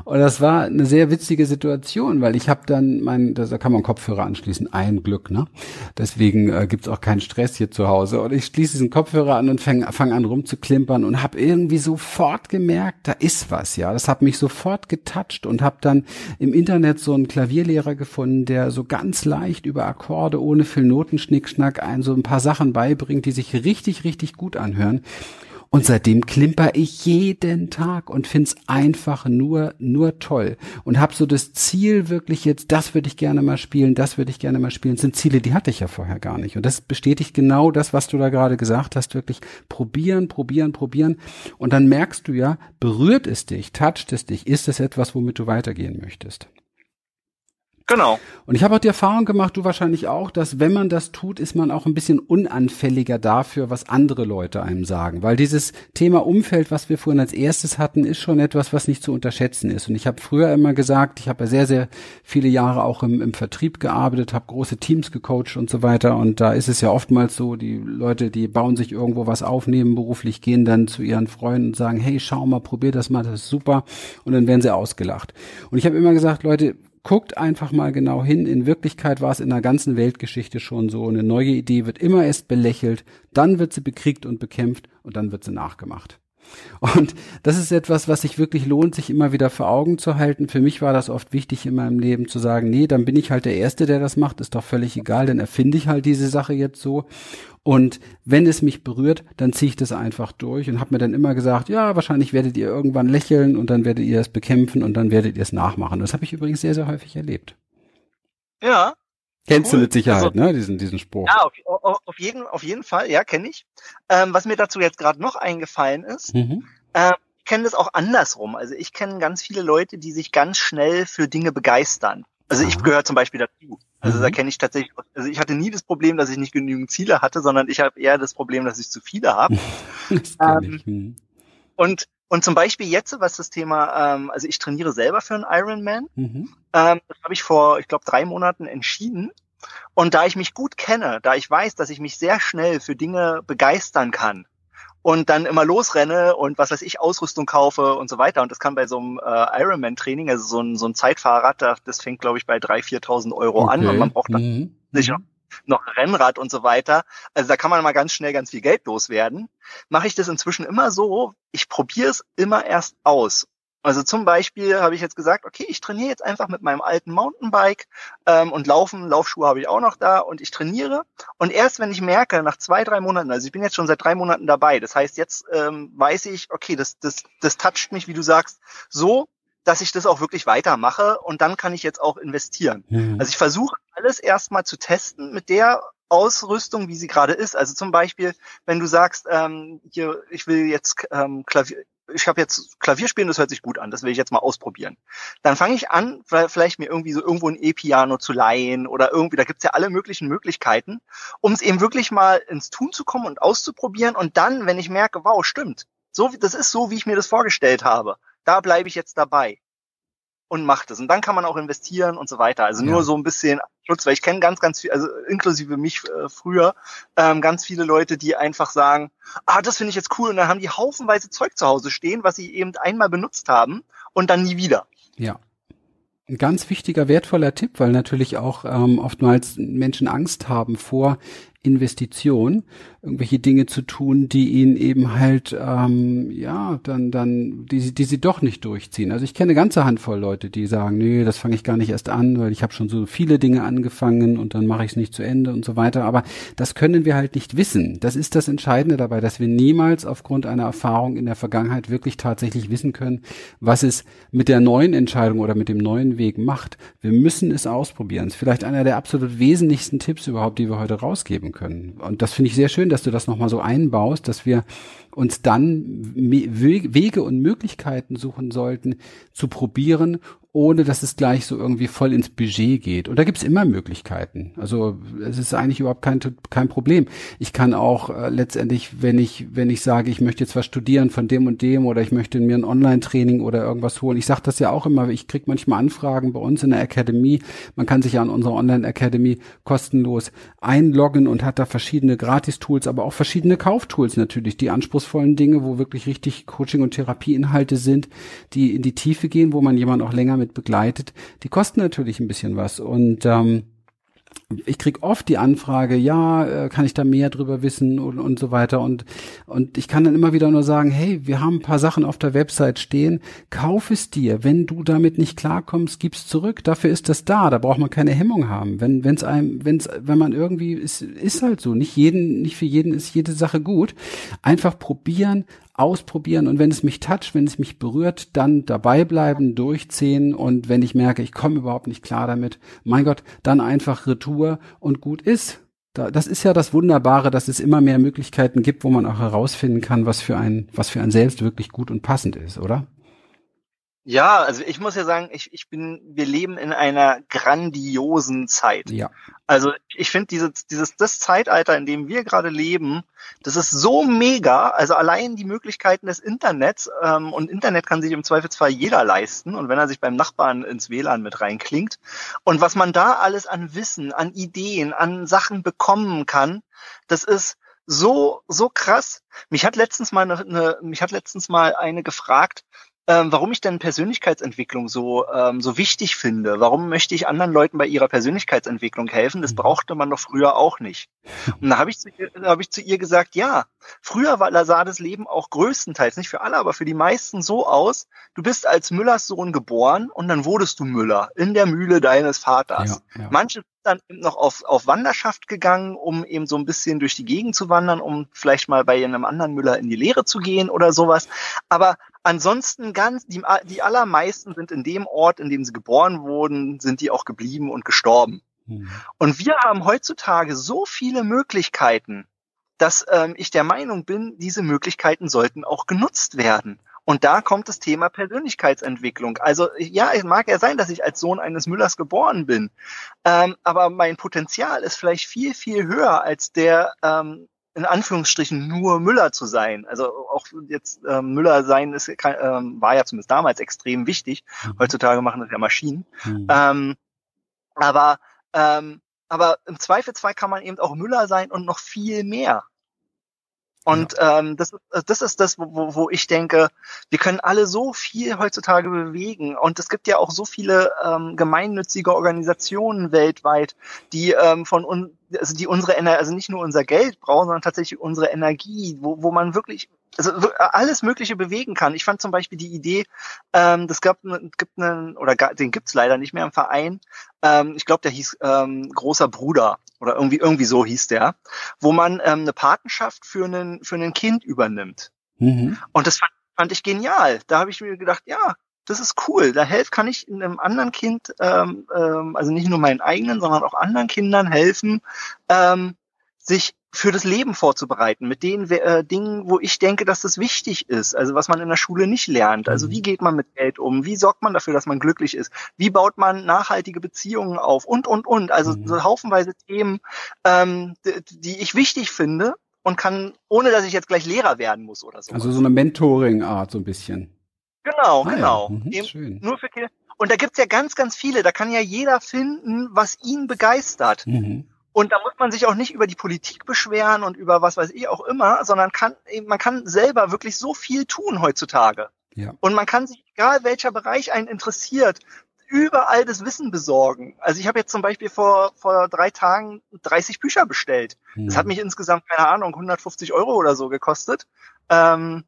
[SPEAKER 1] und das war eine sehr witzige Situation, weil ich habe dann mein, da kann man Kopfhörer anschließen, ein Glück, ne? Deswegen äh, gibt's auch keinen Stress hier zu Hause. Und ich schließe diesen Kopfhörer an und fange fang an rumzuklimpern und habe irgendwie sofort gemerkt, da ist was, ja. Das hat mich sofort getoucht und habe dann im Internet so einen Klavierlehrer gefunden, der so ganz leicht über Akkorde ohne viel Notenschnickschnack ein so ein paar Sachen beibringt, die sich richtig, richtig gut anhören. Und seitdem klimper ich jeden Tag und find's einfach nur, nur toll. Und hab so das Ziel wirklich jetzt, das würde ich gerne mal spielen, das würde ich gerne mal spielen. Das sind Ziele, die hatte ich ja vorher gar nicht. Und das bestätigt genau das, was du da gerade gesagt hast. Wirklich probieren, probieren, probieren. Und dann merkst du ja, berührt es dich, toucht es dich, ist es etwas, womit du weitergehen möchtest.
[SPEAKER 2] Genau.
[SPEAKER 1] Und ich habe auch die Erfahrung gemacht, du wahrscheinlich auch, dass wenn man das tut, ist man auch ein bisschen unanfälliger dafür, was andere Leute einem sagen. Weil dieses Thema Umfeld, was wir vorhin als erstes hatten, ist schon etwas, was nicht zu unterschätzen ist. Und ich habe früher immer gesagt, ich habe ja sehr, sehr viele Jahre auch im, im Vertrieb gearbeitet, habe große Teams gecoacht und so weiter. Und da ist es ja oftmals so, die Leute, die bauen sich irgendwo was auf, nebenberuflich, gehen dann zu ihren Freunden und sagen, hey, schau mal, probier das mal, das ist super. Und dann werden sie ausgelacht. Und ich habe immer gesagt, Leute, guckt einfach mal genau hin. In Wirklichkeit war es in der ganzen Weltgeschichte schon so. Eine neue Idee wird immer erst belächelt, dann wird sie bekriegt und bekämpft und dann wird sie nachgemacht. Und das ist etwas, was sich wirklich lohnt, sich immer wieder vor Augen zu halten. Für mich war das oft wichtig in meinem Leben zu sagen, nee, dann bin ich halt der Erste, der das macht, ist doch völlig egal, dann erfinde ich halt diese Sache jetzt so. Und wenn es mich berührt, dann ziehe ich das einfach durch und habe mir dann immer gesagt, ja, wahrscheinlich werdet ihr irgendwann lächeln und dann werdet ihr es bekämpfen und dann werdet ihr es nachmachen. Das habe ich übrigens sehr, sehr häufig erlebt.
[SPEAKER 2] Ja.
[SPEAKER 1] Kennst cool. du mit Sicherheit, also, ne, diesen, diesen Spruch.
[SPEAKER 2] Ja, auf, auf, auf, jeden, auf jeden Fall, ja, kenne ich. Ähm, was mir dazu jetzt gerade noch eingefallen ist, mhm. äh, ich kenne das auch andersrum. Also ich kenne ganz viele Leute, die sich ganz schnell für Dinge begeistern. Also ich gehöre zum Beispiel dazu. Also mhm. da kenne ich tatsächlich, also ich hatte nie das Problem, dass ich nicht genügend Ziele hatte, sondern ich habe eher das Problem, dass ich zu viele habe. ähm, mhm. und Und zum Beispiel jetzt, was das Thema, ähm, also ich trainiere selber für einen Ironman. Mhm. Ähm, das habe ich vor, ich glaube, drei Monaten entschieden. Und da ich mich gut kenne, da ich weiß, dass ich mich sehr schnell für Dinge begeistern kann und dann immer losrenne und was weiß ich, Ausrüstung kaufe und so weiter. Und das kann bei so einem äh, Ironman-Training, also so ein, so ein Zeitfahrrad, das fängt, glaube ich, bei 3.000, 4.000 Euro okay. an und man braucht dann mhm. sicher mhm noch Rennrad und so weiter. Also da kann man mal ganz schnell ganz viel Geld loswerden. Mache ich das inzwischen immer so, ich probiere es immer erst aus. Also zum Beispiel habe ich jetzt gesagt, okay, ich trainiere jetzt einfach mit meinem alten Mountainbike ähm, und Laufen, Laufschuhe habe ich auch noch da und ich trainiere. Und erst wenn ich merke, nach zwei, drei Monaten, also ich bin jetzt schon seit drei Monaten dabei, das heißt, jetzt ähm, weiß ich, okay, das, das, das toucht mich, wie du sagst, so, dass ich das auch wirklich weitermache und dann kann ich jetzt auch investieren. Mhm. Also ich versuche alles erstmal zu testen mit der Ausrüstung, wie sie gerade ist. Also zum Beispiel, wenn du sagst, ähm, hier, ich will jetzt ähm, Klavier, ich habe jetzt Klavierspielen, das hört sich gut an, das will ich jetzt mal ausprobieren. Dann fange ich an, vielleicht mir irgendwie so irgendwo ein E-Piano zu leihen oder irgendwie, da gibt's ja alle möglichen Möglichkeiten, um es eben wirklich mal ins Tun zu kommen und auszuprobieren. Und dann, wenn ich merke, wow, stimmt, so, das ist so, wie ich mir das vorgestellt habe, da bleibe ich jetzt dabei und macht es. Und dann kann man auch investieren und so weiter. Also nur ja. so ein bisschen Schutz, weil ich kenne ganz, ganz viel, also inklusive mich äh, früher, ähm, ganz viele Leute, die einfach sagen, ah, das finde ich jetzt cool und dann haben die haufenweise Zeug zu Hause stehen, was sie eben einmal benutzt haben und dann nie wieder.
[SPEAKER 1] Ja. Ein ganz wichtiger, wertvoller Tipp, weil natürlich auch ähm, oftmals Menschen Angst haben vor Investition, irgendwelche Dinge zu tun, die ihnen eben halt, ähm, ja, dann, dann, die, die sie doch nicht durchziehen. Also ich kenne eine ganze Handvoll Leute, die sagen, nee, das fange ich gar nicht erst an, weil ich habe schon so viele Dinge angefangen und dann mache ich es nicht zu Ende und so weiter. Aber das können wir halt nicht wissen. Das ist das Entscheidende dabei, dass wir niemals aufgrund einer Erfahrung in der Vergangenheit wirklich tatsächlich wissen können, was es mit der neuen Entscheidung oder mit dem neuen Weg macht. Wir müssen es ausprobieren. Das ist vielleicht einer der absolut wesentlichsten Tipps überhaupt, die wir heute rausgeben machen können. Und das finde ich sehr schön, dass du das nochmal so einbaust, dass wir uns dann Wege und Möglichkeiten suchen sollten, zu probieren ohne dass es gleich so irgendwie voll ins Budget geht. Und da gibt's immer Möglichkeiten. Also es ist eigentlich überhaupt kein, kein Problem. Ich kann auch äh, letztendlich, wenn ich, wenn ich sage, ich möchte jetzt was studieren von dem und dem oder ich möchte mir ein Online-Training oder irgendwas holen. Ich sage das ja auch immer, ich krieg manchmal Anfragen bei uns in der Akademie. Man kann sich ja an unserer Online-Akademie kostenlos einloggen und hat da verschiedene Gratis-Tools, aber auch verschiedene Kauftools natürlich, die anspruchsvollen Dinge, wo wirklich richtig Coaching- und Therapieinhalte sind, die in die Tiefe gehen, wo man jemand auch länger mit begleitet, die kosten natürlich ein bisschen was. Und ähm, ich krieg oft die Anfrage, ja, äh, kann ich da mehr drüber wissen und, und so weiter. Und, und ich kann dann immer wieder nur sagen, hey, wir haben ein paar Sachen auf der Website stehen, kauf es dir. Wenn du damit nicht klarkommst, gib's zurück. Dafür ist das da. Da braucht man keine Hemmung haben. Wenn, wenn's einem, wenn's, wenn man irgendwie, ist, ist halt so. Nicht jeden, nicht für jeden ist jede Sache gut. Einfach probieren, ausprobieren und wenn es mich toucht, wenn es mich berührt, dann dabei bleiben, durchziehen und wenn ich merke, ich komme überhaupt nicht klar damit, mein Gott, dann einfach Retour und gut ist. das ist ja das Wunderbare, dass es immer mehr Möglichkeiten gibt, wo man auch herausfinden kann, was für ein, was für ein selbst wirklich gut und passend ist, oder?
[SPEAKER 2] Ja, also ich muss ja sagen, ich, ich bin, wir leben in einer grandiosen Zeit. Ja. Also ich finde dieses, dieses, das Zeitalter, in dem wir gerade leben, das ist so mega. Also allein die Möglichkeiten des Internets ähm, und Internet kann sich im Zweifelsfall jeder leisten. Und wenn er sich beim Nachbarn ins WLAN mit reinklingt und was man da alles an Wissen, an Ideen, an Sachen bekommen kann, das ist so so krass. Mich hat letztens mal eine, eine mich hat letztens mal eine gefragt, ähm, warum ich denn Persönlichkeitsentwicklung so, ähm, so wichtig finde. Warum möchte ich anderen Leuten bei ihrer Persönlichkeitsentwicklung helfen? Das mhm. brauchte man doch früher auch nicht. Und da habe ich, zu ihr, hab ich zu ihr gesagt, ja, früher war, sah das Leben auch größtenteils, nicht für alle, aber für die meisten so aus, du bist als Müllers Sohn geboren und dann wurdest du Müller in der Mühle deines Vaters. Ja, ja. Manche dann noch auf, auf Wanderschaft gegangen, um eben so ein bisschen durch die Gegend zu wandern, um vielleicht mal bei einem anderen Müller in die Lehre zu gehen oder sowas. Aber ansonsten ganz, die, die allermeisten sind in dem Ort, in dem sie geboren wurden, sind die auch geblieben und gestorben. Mhm. Und wir haben heutzutage so viele Möglichkeiten, dass ähm, ich der Meinung bin, diese Möglichkeiten sollten auch genutzt werden. Und da kommt das Thema Persönlichkeitsentwicklung. Also ja, es mag ja sein, dass ich als Sohn eines Müllers geboren bin, ähm, aber mein Potenzial ist vielleicht viel, viel höher als der ähm, in Anführungsstrichen nur Müller zu sein. Also auch jetzt äh, Müller sein ist äh, war ja zumindest damals extrem wichtig. Mhm. Heutzutage machen das ja Maschinen. Mhm. Ähm, aber ähm, aber im Zweifelsfall kann man eben auch Müller sein und noch viel mehr. Und ja. ähm, das, das ist das, wo, wo ich denke, wir können alle so viel heutzutage bewegen. Und es gibt ja auch so viele ähm, gemeinnützige Organisationen weltweit, die ähm, von uns, also die unsere Energie, also nicht nur unser Geld brauchen, sondern tatsächlich unsere Energie, wo, wo man wirklich also alles Mögliche bewegen kann. Ich fand zum Beispiel die Idee, ähm, das gab, gibt einen, oder den gibt's leider nicht mehr im Verein. Ähm, ich glaube, der hieß ähm, Großer Bruder oder irgendwie irgendwie so hieß der, wo man ähm, eine Patenschaft für einen für ein Kind übernimmt. Mhm. Und das fand, fand ich genial. Da habe ich mir gedacht, ja, das ist cool. Da helf kann ich einem anderen Kind, ähm, ähm, also nicht nur meinen eigenen, sondern auch anderen Kindern helfen, ähm, sich für das Leben vorzubereiten, mit den äh, Dingen, wo ich denke, dass das wichtig ist, also was man in der Schule nicht lernt. Also mhm. wie geht man mit Geld um? Wie sorgt man dafür, dass man glücklich ist? Wie baut man nachhaltige Beziehungen auf? Und, und, und. Also mhm. so haufenweise Themen, ähm, die, die ich wichtig finde und kann, ohne dass ich jetzt gleich Lehrer werden muss oder so.
[SPEAKER 1] Also so eine Mentoring-Art so ein bisschen.
[SPEAKER 2] Genau, ah, genau. Ja. Mhm, schön. Nur für Kinder. Und da gibt's ja ganz, ganz viele. Da kann ja jeder finden, was ihn begeistert. Mhm. Und da muss man sich auch nicht über die Politik beschweren und über was weiß ich auch immer, sondern kann, man kann selber wirklich so viel tun heutzutage. Ja. Und man kann sich, egal welcher Bereich einen interessiert, überall das Wissen besorgen. Also ich habe jetzt zum Beispiel vor, vor drei Tagen 30 Bücher bestellt. Mhm. Das hat mich insgesamt, keine Ahnung, 150 Euro oder so gekostet. Ähm,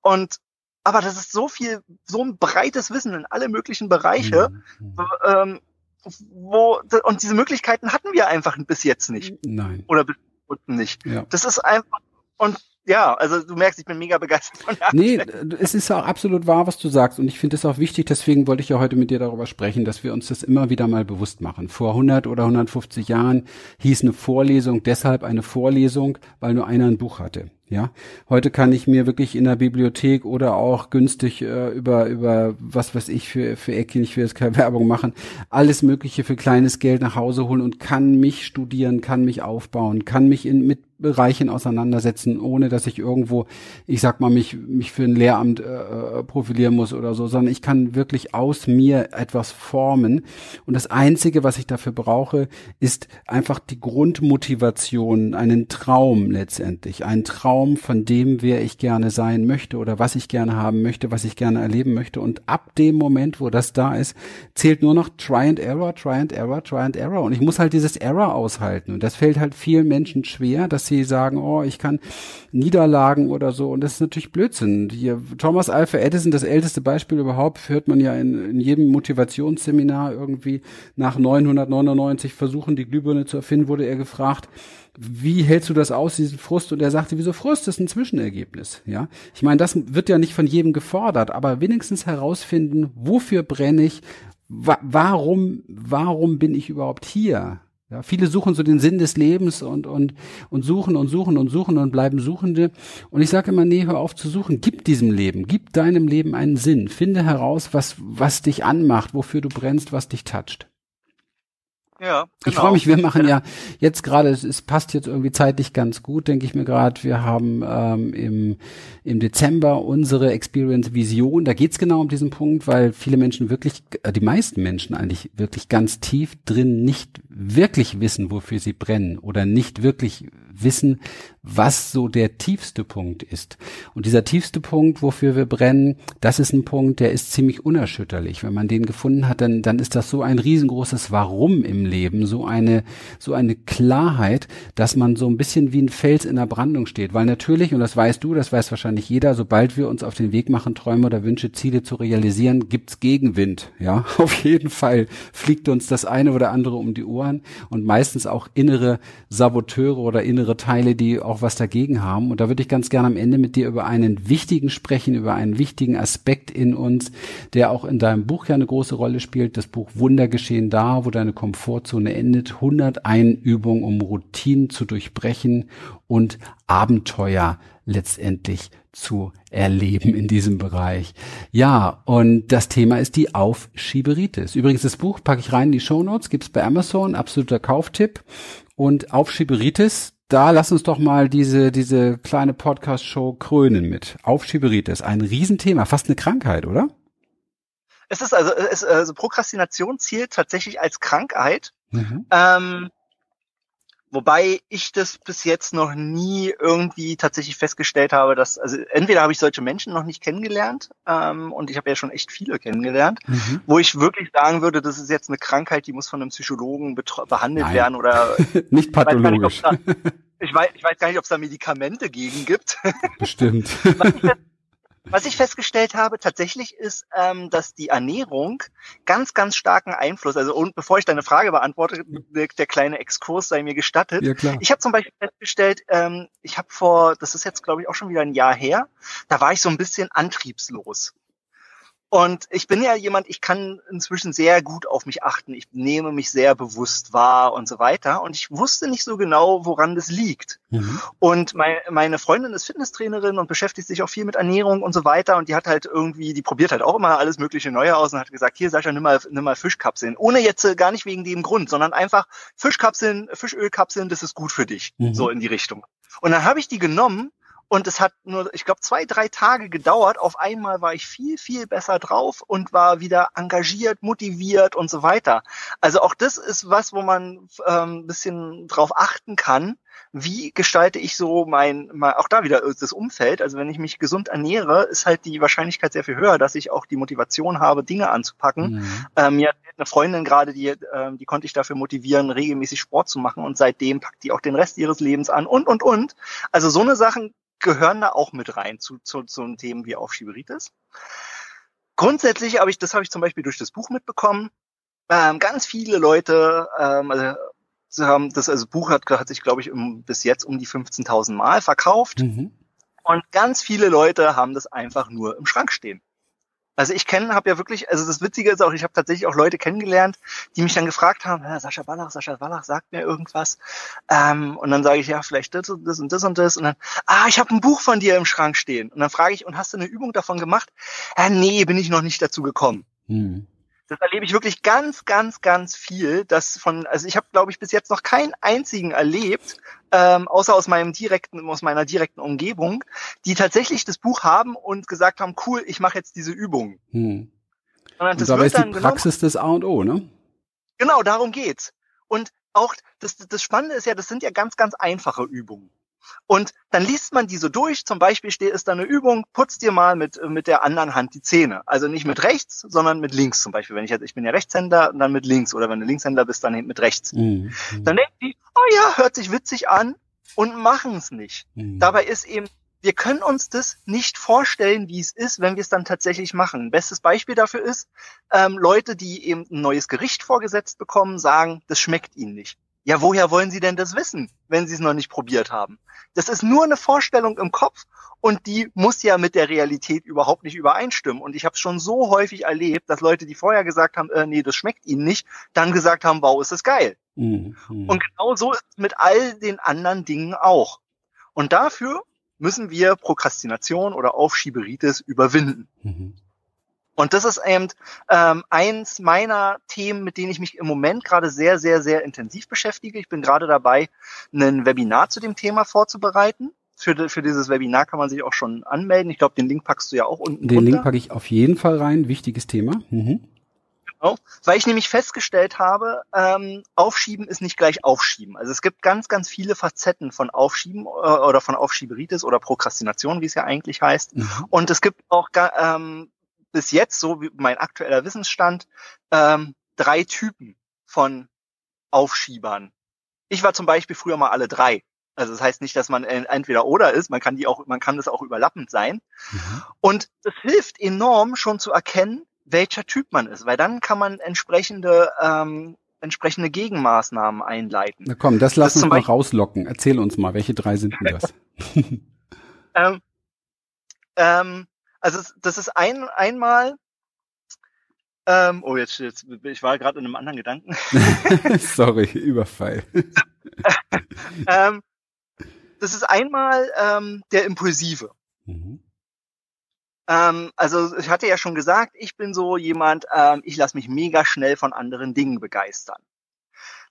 [SPEAKER 2] und aber das ist so viel, so ein breites Wissen in alle möglichen Bereiche. Mhm. Ähm, wo, und diese Möglichkeiten hatten wir einfach bis jetzt nicht.
[SPEAKER 1] Nein.
[SPEAKER 2] Oder bis nicht. Ja. Das ist einfach, und ja, also du merkst, ich bin mega begeistert von der
[SPEAKER 1] Nee, es ist auch absolut wahr, was du sagst. Und ich finde es auch wichtig, deswegen wollte ich ja heute mit dir darüber sprechen, dass wir uns das immer wieder mal bewusst machen. Vor 100 oder 150 Jahren hieß eine Vorlesung deshalb eine Vorlesung, weil nur einer ein Buch hatte. Ja, heute kann ich mir wirklich in der Bibliothek oder auch günstig äh, über über was weiß ich für für Eckchen, ich will jetzt keine Werbung machen, alles Mögliche für kleines Geld nach Hause holen und kann mich studieren, kann mich aufbauen, kann mich in mit Bereichen auseinandersetzen, ohne dass ich irgendwo, ich sag mal, mich, mich für ein Lehramt äh, äh, profilieren muss oder so, sondern ich kann wirklich aus mir etwas formen. Und das Einzige, was ich dafür brauche, ist einfach die Grundmotivation, einen Traum letztendlich, ein Traum von dem, wer ich gerne sein möchte oder was ich gerne haben möchte, was ich gerne erleben möchte. Und ab dem Moment, wo das da ist, zählt nur noch Try and Error, Try and Error, Try and Error. Und ich muss halt dieses Error aushalten. Und das fällt halt vielen Menschen schwer, dass sie sagen, oh, ich kann Niederlagen oder so. Und das ist natürlich Blödsinn. Hier, Thomas Alpha Edison, das älteste Beispiel überhaupt, hört man ja in, in jedem Motivationsseminar irgendwie nach 999 Versuchen, die Glühbirne zu erfinden, wurde er gefragt, wie hältst du das aus, diesen Frust? Und er sagte, wieso Frust? Das ist ein Zwischenergebnis. Ja, ich meine, das wird ja nicht von jedem gefordert, aber wenigstens herausfinden, wofür brenne ich? Wa warum, warum bin ich überhaupt hier? Ja, viele suchen so den Sinn des Lebens und, und, und suchen und suchen und suchen und bleiben Suchende. Und ich sage immer, nee, hör auf zu suchen. Gib diesem Leben, gib deinem Leben einen Sinn. Finde heraus, was, was dich anmacht, wofür du brennst, was dich toucht. Ja, genau. Ich freue mich, wir machen ja jetzt gerade, es, es passt jetzt irgendwie zeitlich ganz gut, denke ich mir gerade. Wir haben ähm, im, im Dezember unsere Experience Vision. Da geht's genau um diesen Punkt, weil viele Menschen wirklich, äh, die meisten Menschen eigentlich wirklich ganz tief drin nicht wirklich wissen, wofür sie brennen oder nicht wirklich wissen, was so der tiefste Punkt ist. Und dieser tiefste Punkt, wofür wir brennen, das ist ein Punkt, der ist ziemlich unerschütterlich. Wenn man den gefunden hat, dann, dann ist das so ein riesengroßes Warum im Leben, so eine, so eine Klarheit, dass man so ein bisschen wie ein Fels in der Brandung steht. Weil natürlich, und das weißt du, das weiß wahrscheinlich jeder, sobald wir uns auf den Weg machen, Träume oder Wünsche, Ziele zu realisieren, gibt's Gegenwind. Ja, auf jeden Fall fliegt uns das eine oder andere um die Ohren und meistens auch innere Saboteure oder innere Teile, die auch was dagegen haben. Und da würde ich ganz gerne am Ende mit dir über einen wichtigen sprechen, über einen wichtigen Aspekt in uns, der auch in deinem Buch ja eine große Rolle spielt. Das Buch Wunder geschehen da, wo deine Komfortzone endet. 101 Übungen, um Routinen zu durchbrechen und Abenteuer letztendlich zu erleben in diesem Bereich. Ja, und das Thema ist die Aufschieberitis. Übrigens, das Buch packe ich rein in die Show Notes, gibt's bei Amazon, absoluter Kauftipp. Und Aufschieberitis, da lass uns doch mal diese, diese kleine Podcast-Show krönen mit. Aufschieberitis, ein Riesenthema, fast eine Krankheit, oder?
[SPEAKER 2] Es ist also, es, also Prokrastination zielt tatsächlich als Krankheit. Mhm. Ähm, Wobei ich das bis jetzt noch nie irgendwie tatsächlich festgestellt habe, dass, also entweder habe ich solche Menschen noch nicht kennengelernt, ähm, und ich habe ja schon echt viele kennengelernt, mhm. wo ich wirklich sagen würde, das ist jetzt eine Krankheit, die muss von einem Psychologen behandelt Nein. werden oder
[SPEAKER 1] nicht pathologisch.
[SPEAKER 2] Ich weiß, ich weiß gar nicht, ob es da Medikamente gegen gibt.
[SPEAKER 1] Bestimmt.
[SPEAKER 2] Was ich festgestellt habe tatsächlich ist, ähm, dass die Ernährung ganz, ganz starken Einfluss, also und bevor ich deine Frage beantworte, der, der kleine Exkurs sei mir gestattet. Ja, klar. Ich habe zum Beispiel festgestellt, ähm, ich habe vor, das ist jetzt glaube ich auch schon wieder ein Jahr her, da war ich so ein bisschen antriebslos. Und ich bin ja jemand, ich kann inzwischen sehr gut auf mich achten. Ich nehme mich sehr bewusst wahr und so weiter. Und ich wusste nicht so genau, woran das liegt. Mhm. Und mein, meine Freundin ist Fitnesstrainerin und beschäftigt sich auch viel mit Ernährung und so weiter. Und die hat halt irgendwie, die probiert halt auch immer alles mögliche Neue aus und hat gesagt, hier Sascha, nimm mal, nimm mal Fischkapseln. Ohne jetzt äh, gar nicht wegen dem Grund, sondern einfach Fischkapseln, Fischölkapseln, das ist gut für dich. Mhm. So in die Richtung. Und dann habe ich die genommen und es hat nur, ich glaube, zwei, drei Tage gedauert. Auf einmal war ich viel, viel besser drauf und war wieder engagiert, motiviert und so weiter. Also auch das ist was, wo man ähm, bisschen drauf achten kann. Wie gestalte ich so mein, mein, auch da wieder das Umfeld? Also wenn ich mich gesund ernähre, ist halt die Wahrscheinlichkeit sehr viel höher, dass ich auch die Motivation habe, Dinge anzupacken. Mhm. Ähm, mir hat eine Freundin gerade, die, ähm, die konnte ich dafür motivieren, regelmäßig Sport zu machen und seitdem packt die auch den Rest ihres Lebens an und, und, und. Also so eine Sachen gehören da auch mit rein zu, zu, zu Themen wie Aufschieberitis. Grundsätzlich habe ich, das habe ich zum Beispiel durch das Buch mitbekommen, ähm, ganz viele Leute, ähm, also sie haben das also Buch hat, hat sich glaube ich um, bis jetzt um die 15.000 Mal verkauft mhm. und ganz viele Leute haben das einfach nur im Schrank stehen. Also ich kenne, habe ja wirklich, also das Witzige ist auch, ich habe tatsächlich auch Leute kennengelernt, die mich dann gefragt haben, Sascha Wallach, Sascha Wallach sagt mir irgendwas. Ähm, und dann sage ich, ja, vielleicht das und das und das und das. Und dann, ah, ich habe ein Buch von dir im Schrank stehen. Und dann frage ich, und hast du eine Übung davon gemacht? Ja, nee, bin ich noch nicht dazu gekommen. Hm das erlebe ich wirklich ganz, ganz, ganz viel. dass von, also ich habe, glaube ich, bis jetzt noch keinen einzigen erlebt, ähm, außer aus meinem direkten, aus meiner direkten Umgebung, die tatsächlich das Buch haben und gesagt haben, cool, ich mache jetzt diese Übung. Hm.
[SPEAKER 1] Und, und dabei ist die Praxis genommen, das A und O, ne?
[SPEAKER 2] Genau, darum geht's. Und auch das, das Spannende ist ja, das sind ja ganz, ganz einfache Übungen. Und dann liest man die so durch. Zum Beispiel steht, ist da eine Übung, putz dir mal mit, mit der anderen Hand die Zähne. Also nicht mit rechts, sondern mit links zum Beispiel. Wenn ich jetzt, ich bin ja Rechtshänder, dann mit links. Oder wenn du Linkshänder bist, dann mit rechts. Mhm. Dann denken die, oh ja, hört sich witzig an und machen es nicht. Mhm. Dabei ist eben, wir können uns das nicht vorstellen, wie es ist, wenn wir es dann tatsächlich machen. Bestes Beispiel dafür ist, ähm, Leute, die eben ein neues Gericht vorgesetzt bekommen, sagen, das schmeckt ihnen nicht. Ja, woher wollen Sie denn das wissen, wenn Sie es noch nicht probiert haben? Das ist nur eine Vorstellung im Kopf und die muss ja mit der Realität überhaupt nicht übereinstimmen. Und ich habe schon so häufig erlebt, dass Leute, die vorher gesagt haben, äh, nee, das schmeckt ihnen nicht, dann gesagt haben, wow, ist das geil. Mhm. Und genau so ist es mit all den anderen Dingen auch. Und dafür müssen wir Prokrastination oder Aufschieberitis überwinden. Mhm. Und das ist eben ähm, eins meiner Themen, mit denen ich mich im Moment gerade sehr, sehr, sehr intensiv beschäftige. Ich bin gerade dabei, ein Webinar zu dem Thema vorzubereiten. Für, für dieses Webinar kann man sich auch schon anmelden. Ich glaube, den Link packst du ja auch unten.
[SPEAKER 1] Den runter. Link packe ich auf jeden Fall rein. Wichtiges Thema. Mhm.
[SPEAKER 2] Genau, weil ich nämlich festgestellt habe, ähm, Aufschieben ist nicht gleich Aufschieben. Also es gibt ganz, ganz viele Facetten von Aufschieben äh, oder von Aufschieberitis oder Prokrastination, wie es ja eigentlich heißt. Mhm. Und es gibt auch ähm, bis jetzt, so wie mein aktueller Wissensstand, ähm, drei Typen von Aufschiebern. Ich war zum Beispiel früher mal alle drei. Also das heißt nicht, dass man entweder oder ist, man kann die auch, man kann das auch überlappend sein. Mhm. Und es hilft enorm schon zu erkennen, welcher Typ man ist, weil dann kann man entsprechende ähm, entsprechende Gegenmaßnahmen einleiten.
[SPEAKER 1] Na komm, das lass das uns mal rauslocken. Erzähl uns mal, welche drei sind denn das?
[SPEAKER 2] ähm, ähm, also das ist ein einmal. Ähm, oh, jetzt, jetzt ich war gerade in einem anderen Gedanken.
[SPEAKER 1] Sorry, Überfall.
[SPEAKER 2] ähm, das ist einmal ähm, der Impulsive. Mhm. Ähm, also ich hatte ja schon gesagt, ich bin so jemand, ähm, ich lasse mich mega schnell von anderen Dingen begeistern.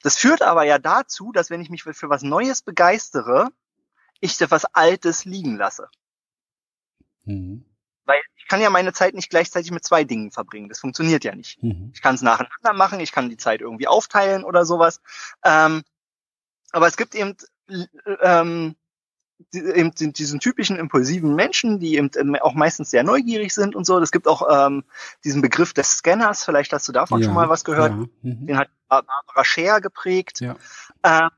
[SPEAKER 2] Das führt aber ja dazu, dass wenn ich mich für, was Neues begeistere, ich etwas Altes liegen lasse. Mhm. Weil ich kann ja meine Zeit nicht gleichzeitig mit zwei Dingen verbringen. Das funktioniert ja nicht. Mhm. Ich kann es nacheinander machen, ich kann die Zeit irgendwie aufteilen oder sowas. Ähm, aber es gibt eben ähm, eben diesen typischen impulsiven Menschen, die eben ähm, auch meistens sehr neugierig sind und so. Es gibt auch ähm, diesen Begriff des Scanners, vielleicht hast du davon ja, schon mal was gehört. Ja, mhm. Den hat Barbara Scher geprägt. Ja. Ähm,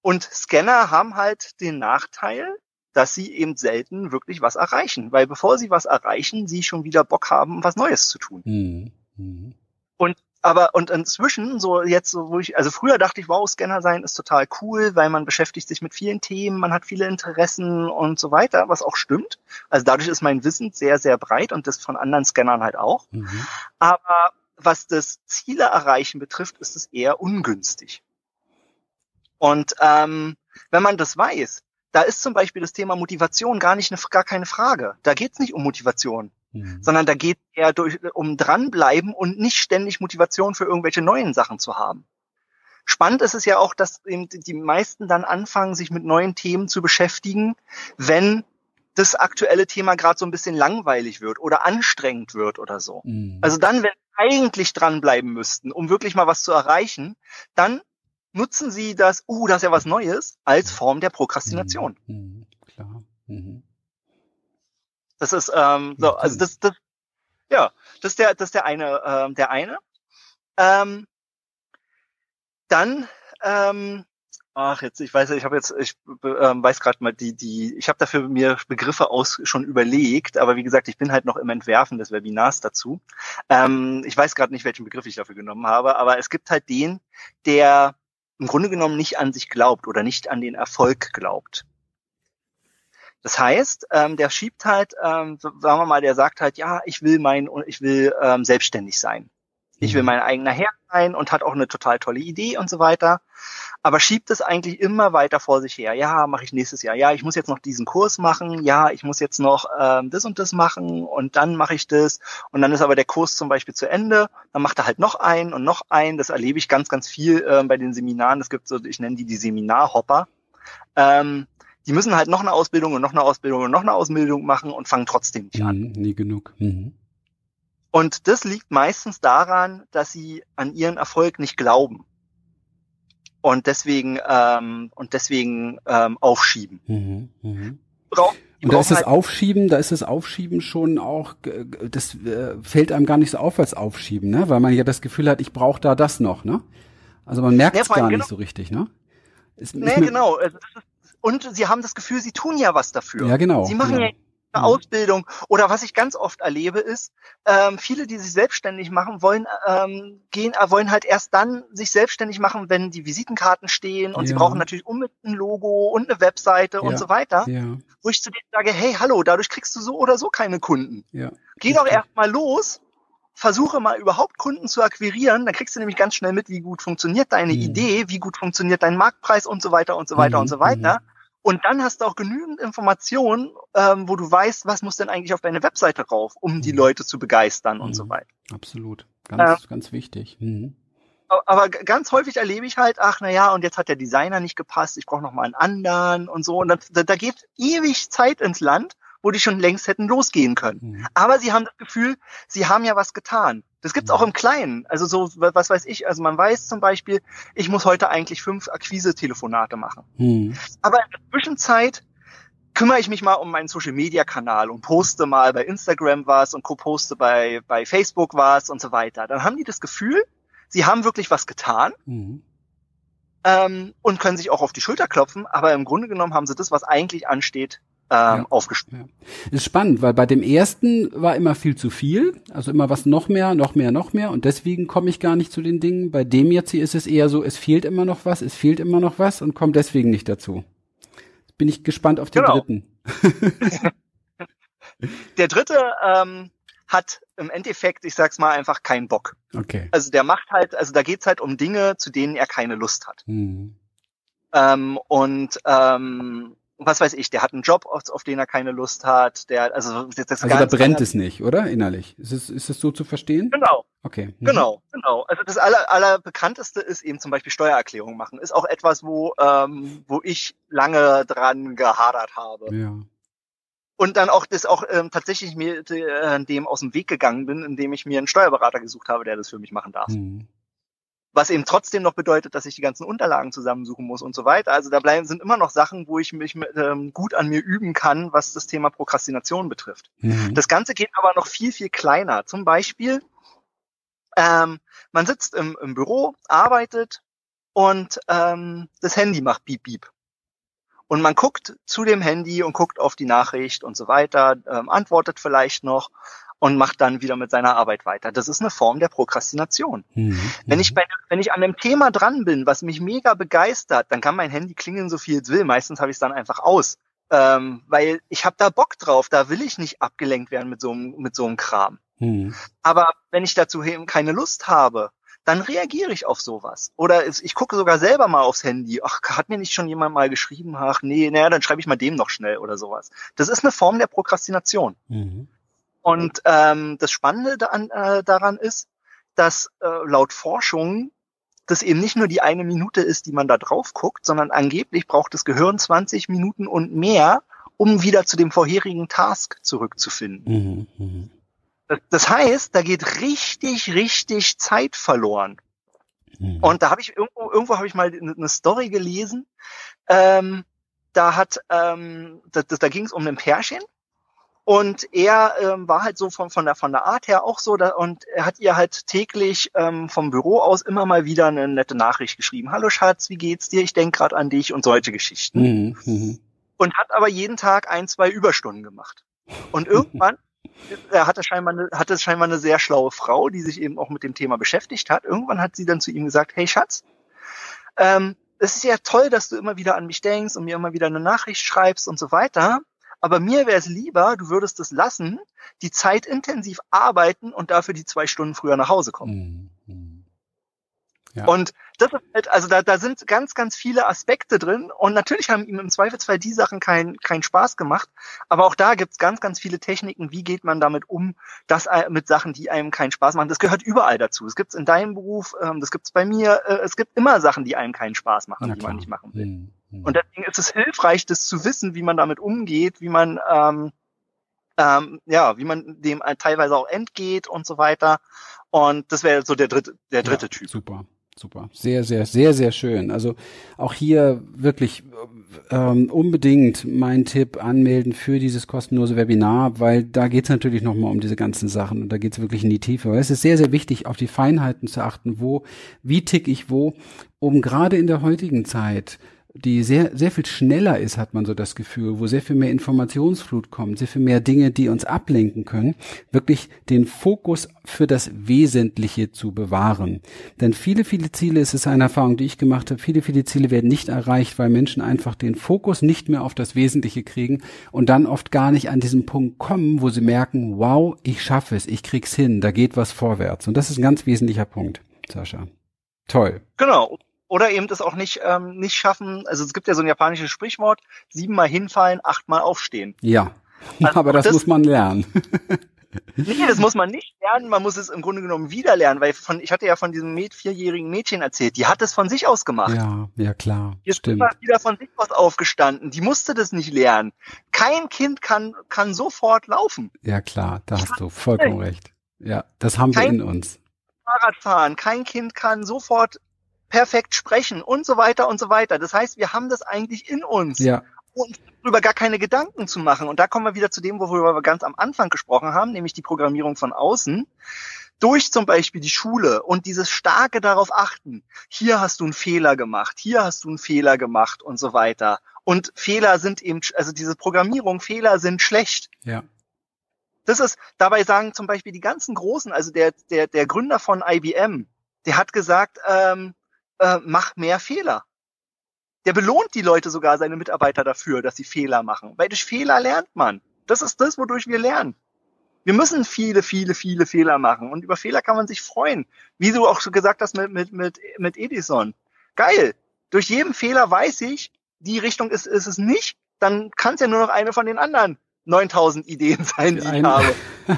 [SPEAKER 2] und Scanner haben halt den Nachteil, dass sie eben selten wirklich was erreichen, weil bevor sie was erreichen, sie schon wieder Bock haben, was Neues zu tun. Mhm. Mhm. Und aber und inzwischen, so jetzt, so wo ich, also früher dachte ich, wow, Scanner sein ist total cool, weil man beschäftigt sich mit vielen Themen, man hat viele Interessen und so weiter, was auch stimmt. Also dadurch ist mein Wissen sehr, sehr breit und das von anderen Scannern halt auch. Mhm. Aber was das Ziele erreichen betrifft, ist es eher ungünstig. Und ähm, wenn man das weiß, da ist zum Beispiel das Thema Motivation gar nicht eine, gar keine Frage. Da geht es nicht um Motivation. Mhm. sondern da geht eher durch, um dranbleiben und nicht ständig Motivation für irgendwelche neuen Sachen zu haben. Spannend ist es ja auch, dass eben die meisten dann anfangen, sich mit neuen Themen zu beschäftigen, wenn das aktuelle Thema gerade so ein bisschen langweilig wird oder anstrengend wird oder so. Mhm. Also dann, wenn eigentlich dranbleiben müssten, um wirklich mal was zu erreichen, dann nutzen sie das, uh, das ist ja was Neues, als Form der Prokrastination. Mhm. mhm. Klar. Mhm. Das ist ähm, so, also das, das, ja, das ist der, das ist der eine, ähm, der eine. Ähm, dann, ähm, ach jetzt, ich weiß, ich habe jetzt, ich ähm, weiß gerade mal die, die, ich habe dafür mir Begriffe aus schon überlegt, aber wie gesagt, ich bin halt noch im Entwerfen des Webinars dazu. Ähm, ich weiß gerade nicht, welchen Begriff ich dafür genommen habe, aber es gibt halt den, der im Grunde genommen nicht an sich glaubt oder nicht an den Erfolg glaubt. Das heißt, ähm, der schiebt halt, ähm, sagen wir mal, der sagt halt, ja, ich will mein, ich will ähm, selbstständig sein. Ich will mhm. mein eigener Herr sein und hat auch eine total tolle Idee und so weiter. Aber schiebt es eigentlich immer weiter vor sich her. Ja, mache ich nächstes Jahr. Ja, ich muss jetzt noch diesen Kurs machen. Ja, ich muss jetzt noch ähm, das und das machen und dann mache ich das. Und dann ist aber der Kurs zum Beispiel zu Ende. Dann macht er halt noch einen und noch einen. Das erlebe ich ganz, ganz viel ähm, bei den Seminaren. Es gibt so, ich nenne die die Seminarhopper. Ähm, die müssen halt noch eine Ausbildung und noch eine Ausbildung und noch eine Ausbildung machen und fangen trotzdem nicht an.
[SPEAKER 1] Mhm, nie genug. Mhm.
[SPEAKER 2] Und das liegt meistens daran, dass sie an ihren Erfolg nicht glauben und deswegen ähm, und deswegen ähm, aufschieben. Mhm,
[SPEAKER 1] mh. Brauch, und da ist das halt Aufschieben, da ist das Aufschieben schon auch, das äh, fällt einem gar nicht so auf als Aufschieben, ne? Weil man ja das Gefühl hat, ich brauche da das noch, ne? Also man merkt es ja, gar genau, nicht so richtig, ne?
[SPEAKER 2] Ist, nee, genau. Also ist und sie haben das Gefühl, sie tun ja was dafür.
[SPEAKER 1] Ja, genau.
[SPEAKER 2] Sie machen
[SPEAKER 1] genau.
[SPEAKER 2] ja eine Ausbildung oder was ich ganz oft erlebe ist, ähm, viele, die sich selbstständig machen, wollen ähm, gehen, äh, wollen halt erst dann sich selbstständig machen, wenn die Visitenkarten stehen und ja. sie brauchen natürlich unbedingt ein Logo und eine Webseite ja. und so weiter. Ja. Wo ich zu denen sage, hey, hallo, dadurch kriegst du so oder so keine Kunden. Geh doch erst mal los versuche mal überhaupt Kunden zu akquirieren, dann kriegst du nämlich ganz schnell mit, wie gut funktioniert deine mhm. Idee, wie gut funktioniert dein Marktpreis und so weiter und so weiter mhm. und so weiter. Und dann hast du auch genügend Informationen, ähm, wo du weißt, was muss denn eigentlich auf deine Webseite rauf, um die mhm. Leute zu begeistern und so mhm. weiter.
[SPEAKER 1] Absolut. Ganz, äh, ganz wichtig. Mhm.
[SPEAKER 2] Aber ganz häufig erlebe ich halt, ach na ja, und jetzt hat der Designer nicht gepasst, ich brauche noch mal einen anderen und so. Und dann, da, da geht ewig Zeit ins Land, wo die schon längst hätten losgehen können. Mhm. Aber sie haben das Gefühl, sie haben ja was getan. Das gibt's mhm. auch im Kleinen. Also so, was weiß ich, also man weiß zum Beispiel, ich muss heute eigentlich fünf Akquise-Telefonate machen. Mhm. Aber in der Zwischenzeit kümmere ich mich mal um meinen Social Media Kanal und poste mal bei Instagram was und poste bei, bei Facebook was und so weiter. Dann haben die das Gefühl, sie haben wirklich was getan. Mhm. Ähm, und können sich auch auf die Schulter klopfen, aber im Grunde genommen haben sie das, was eigentlich ansteht, ähm, ja. aufgespielt.
[SPEAKER 1] Ja. Ist spannend, weil bei dem ersten war immer viel zu viel, also immer was noch mehr, noch mehr, noch mehr und deswegen komme ich gar nicht zu den Dingen. Bei dem jetzt hier ist es eher so, es fehlt immer noch was, es fehlt immer noch was und kommt deswegen nicht dazu. Bin ich gespannt auf den genau. dritten.
[SPEAKER 2] der dritte ähm, hat im Endeffekt, ich sag's mal einfach, keinen Bock.
[SPEAKER 1] Okay.
[SPEAKER 2] Also der macht halt, also da geht's halt um Dinge, zu denen er keine Lust hat. Mhm. Ähm, und ähm, was weiß ich, der hat einen Job, auf, auf den er keine Lust hat, der, also,
[SPEAKER 1] das also da brennt es nicht, oder? Innerlich. Ist es, ist es so zu verstehen?
[SPEAKER 2] Genau.
[SPEAKER 1] Okay.
[SPEAKER 2] Mhm. Genau, genau. Also das aller, allerbekannteste ist eben zum Beispiel Steuererklärung machen. Ist auch etwas, wo, ähm, wo ich lange dran gehadert habe.
[SPEAKER 1] Ja.
[SPEAKER 2] Und dann auch das auch ähm, tatsächlich mir äh, dem aus dem Weg gegangen bin, indem ich mir einen Steuerberater gesucht habe, der das für mich machen darf. Mhm. Was eben trotzdem noch bedeutet, dass ich die ganzen Unterlagen zusammensuchen muss und so weiter. Also da bleiben sind immer noch Sachen, wo ich mich ähm, gut an mir üben kann, was das Thema Prokrastination betrifft. Mhm. Das Ganze geht aber noch viel, viel kleiner. Zum Beispiel ähm, man sitzt im, im Büro, arbeitet und ähm, das Handy macht Piep, Piep. Und man guckt zu dem Handy und guckt auf die Nachricht und so weiter, ähm, antwortet vielleicht noch und macht dann wieder mit seiner Arbeit weiter. Das ist eine Form der Prokrastination. Mhm. Wenn ich bei, wenn ich an einem Thema dran bin, was mich mega begeistert, dann kann mein Handy klingeln, so viel es will. Meistens habe ich es dann einfach aus, ähm, weil ich habe da Bock drauf. Da will ich nicht abgelenkt werden mit so einem mit so einem Kram. Mhm. Aber wenn ich dazu eben keine Lust habe, dann reagiere ich auf sowas. Oder ich gucke sogar selber mal aufs Handy. Ach, hat mir nicht schon jemand mal geschrieben? Ach, nee, naja, dann schreibe ich mal dem noch schnell oder sowas. Das ist eine Form der Prokrastination. Mhm. Und ähm, das Spannende daran, äh, daran ist, dass äh, laut Forschung das eben nicht nur die eine Minute ist, die man da drauf guckt, sondern angeblich braucht das Gehirn 20 Minuten und mehr, um wieder zu dem vorherigen Task zurückzufinden. Mhm, mh. Das heißt, da geht richtig, richtig Zeit verloren. Mhm. Und da habe ich irgendwo, irgendwo habe ich mal eine Story gelesen. Ähm, da hat, ähm, da, da ging es um ein Pärchen und er ähm, war halt so von, von, der, von der Art her auch so, da, und er hat ihr halt täglich ähm, vom Büro aus immer mal wieder eine nette Nachricht geschrieben. Hallo Schatz, wie geht's dir? Ich denk gerade an dich und solche Geschichten. Mhm. mhm. Und hat aber jeden Tag ein, zwei Überstunden gemacht. Und irgendwann er hatte scheinbar, eine, hatte scheinbar eine sehr schlaue Frau, die sich eben auch mit dem Thema beschäftigt hat. Irgendwann hat sie dann zu ihm gesagt, hey Schatz, ähm, es ist ja toll, dass du immer wieder an mich denkst und mir immer wieder eine Nachricht schreibst und so weiter. Aber mir wäre es lieber, du würdest es lassen, die Zeit intensiv arbeiten und dafür die zwei Stunden früher nach Hause kommen. Mhm. mhm. Ja. Und das ist halt, also da, da sind ganz, ganz viele Aspekte drin und natürlich haben ihm im Zweifelsfall die Sachen keinen keinen Spaß gemacht, aber auch da gibt's ganz, ganz viele Techniken, wie geht man damit um, das mit Sachen, die einem keinen Spaß machen. Das gehört überall dazu. Es gibt's in deinem Beruf, ähm, das gibt's bei mir, äh, es gibt immer Sachen, die einem keinen Spaß machen, die man nicht machen will. Mhm. Mhm. Und deswegen ist es hilfreich, das zu wissen, wie man damit umgeht, wie man ähm, ähm, ja, wie man dem teilweise auch entgeht und so weiter. Und das wäre so der dritte, der dritte
[SPEAKER 1] ja,
[SPEAKER 2] Typ.
[SPEAKER 1] Super. Super. Sehr, sehr, sehr, sehr schön. Also auch hier wirklich ähm, unbedingt mein Tipp anmelden für dieses kostenlose Webinar, weil da geht's natürlich nochmal um diese ganzen Sachen und da geht's wirklich in die Tiefe. Weil es ist sehr, sehr wichtig, auf die Feinheiten zu achten, wo, wie tick ich wo, um gerade in der heutigen Zeit die sehr, sehr viel schneller ist, hat man so das Gefühl, wo sehr viel mehr Informationsflut kommt, sehr viel mehr Dinge, die uns ablenken können, wirklich den Fokus für das Wesentliche zu bewahren. Denn viele, viele Ziele, es ist eine Erfahrung, die ich gemacht habe, viele, viele Ziele werden nicht erreicht, weil Menschen einfach den Fokus nicht mehr auf das Wesentliche kriegen und dann oft gar nicht an diesen Punkt kommen, wo sie merken, wow, ich schaffe es, ich krieg's hin, da geht was vorwärts. Und das ist ein ganz wesentlicher Punkt, Sascha. Toll.
[SPEAKER 2] Genau oder eben das auch nicht, ähm, nicht schaffen. Also es gibt ja so ein japanisches Sprichwort, siebenmal hinfallen, achtmal aufstehen.
[SPEAKER 1] Ja, also aber das, das, muss man lernen.
[SPEAKER 2] nee, das muss man nicht lernen, man muss es im Grunde genommen wieder lernen, weil von, ich hatte ja von diesem vierjährigen Mädchen erzählt, die hat es von sich aus gemacht.
[SPEAKER 1] Ja, ja klar.
[SPEAKER 2] Die ist immer wieder von sich aus aufgestanden, die musste das nicht lernen. Kein Kind kann, kann sofort laufen.
[SPEAKER 1] Ja klar, da hast du vollkommen recht. Ja, das haben wir in uns.
[SPEAKER 2] Fahrradfahren, kein Kind kann sofort perfekt sprechen und so weiter und so weiter. Das heißt, wir haben das eigentlich in uns.
[SPEAKER 1] Ja.
[SPEAKER 2] Und darüber gar keine Gedanken zu machen. Und da kommen wir wieder zu dem, worüber wir ganz am Anfang gesprochen haben, nämlich die Programmierung von außen. Durch zum Beispiel die Schule und dieses starke darauf achten. Hier hast du einen Fehler gemacht, hier hast du einen Fehler gemacht und so weiter. Und Fehler sind eben, also diese Programmierung, Fehler sind schlecht.
[SPEAKER 1] Ja.
[SPEAKER 2] Das ist, dabei sagen zum Beispiel die ganzen Großen, also der, der, der Gründer von IBM, der hat gesagt, ähm, äh, mach mehr Fehler. Der belohnt die Leute sogar, seine Mitarbeiter dafür, dass sie Fehler machen. Weil durch Fehler lernt man. Das ist das, wodurch wir lernen. Wir müssen viele, viele, viele Fehler machen. Und über Fehler kann man sich freuen. Wie du auch schon gesagt hast mit, mit, mit, mit Edison. Geil. Durch jeden Fehler weiß ich, die Richtung ist, ist es nicht. Dann kann es ja nur noch eine von den anderen 9000 Ideen sein, die
[SPEAKER 1] ein,
[SPEAKER 2] ich habe.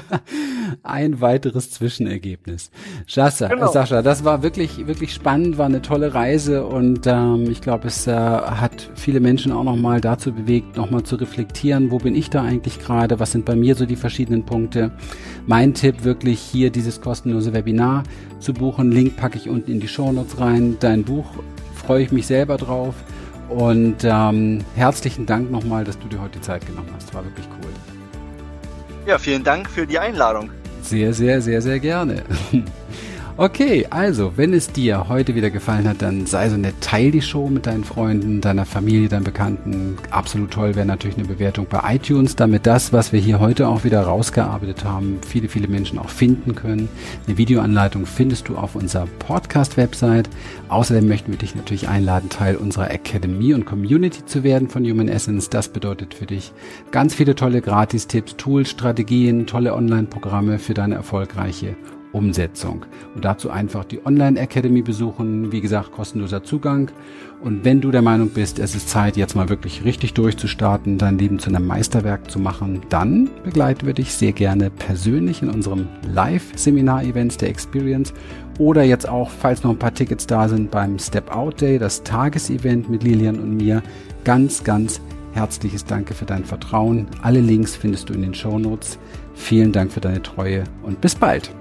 [SPEAKER 1] ein weiteres Zwischenergebnis. Sascha, genau. Sascha, das war wirklich, wirklich spannend, war eine tolle Reise und ähm, ich glaube, es äh, hat viele Menschen auch nochmal dazu bewegt, nochmal zu reflektieren, wo bin ich da eigentlich gerade, was sind bei mir so die verschiedenen Punkte. Mein Tipp wirklich hier dieses kostenlose Webinar zu buchen. Link packe ich unten in die Show Notes rein. Dein Buch freue ich mich selber drauf. Und ähm, herzlichen Dank nochmal, dass du dir heute die Zeit genommen hast. War wirklich cool.
[SPEAKER 2] Ja, vielen Dank für die Einladung.
[SPEAKER 1] Sehr, sehr, sehr, sehr gerne. Okay, also, wenn es dir heute wieder gefallen hat, dann sei so nett, teil die Show mit deinen Freunden, deiner Familie, deinen Bekannten. Absolut toll wäre natürlich eine Bewertung bei iTunes, damit das, was wir hier heute auch wieder rausgearbeitet haben, viele, viele Menschen auch finden können. Eine Videoanleitung findest du auf unserer Podcast-Website. Außerdem möchten wir dich natürlich einladen, Teil unserer Academy und Community zu werden von Human Essence. Das bedeutet für dich ganz viele tolle Gratis-Tipps, Tools, Strategien, tolle Online-Programme für deine erfolgreiche Umsetzung. Und dazu einfach die Online Academy besuchen. Wie gesagt, kostenloser Zugang. Und wenn du der Meinung bist, es ist Zeit, jetzt mal wirklich richtig durchzustarten, dein Leben zu einem Meisterwerk zu machen, dann begleiten wir dich sehr gerne persönlich in unserem Live-Seminar-Events der Experience oder jetzt auch, falls noch ein paar Tickets da sind, beim Step Out Day, das Tagesevent mit Lilian und mir. Ganz, ganz herzliches Danke für dein Vertrauen. Alle Links findest du in den Show Notes. Vielen Dank für deine Treue und bis bald.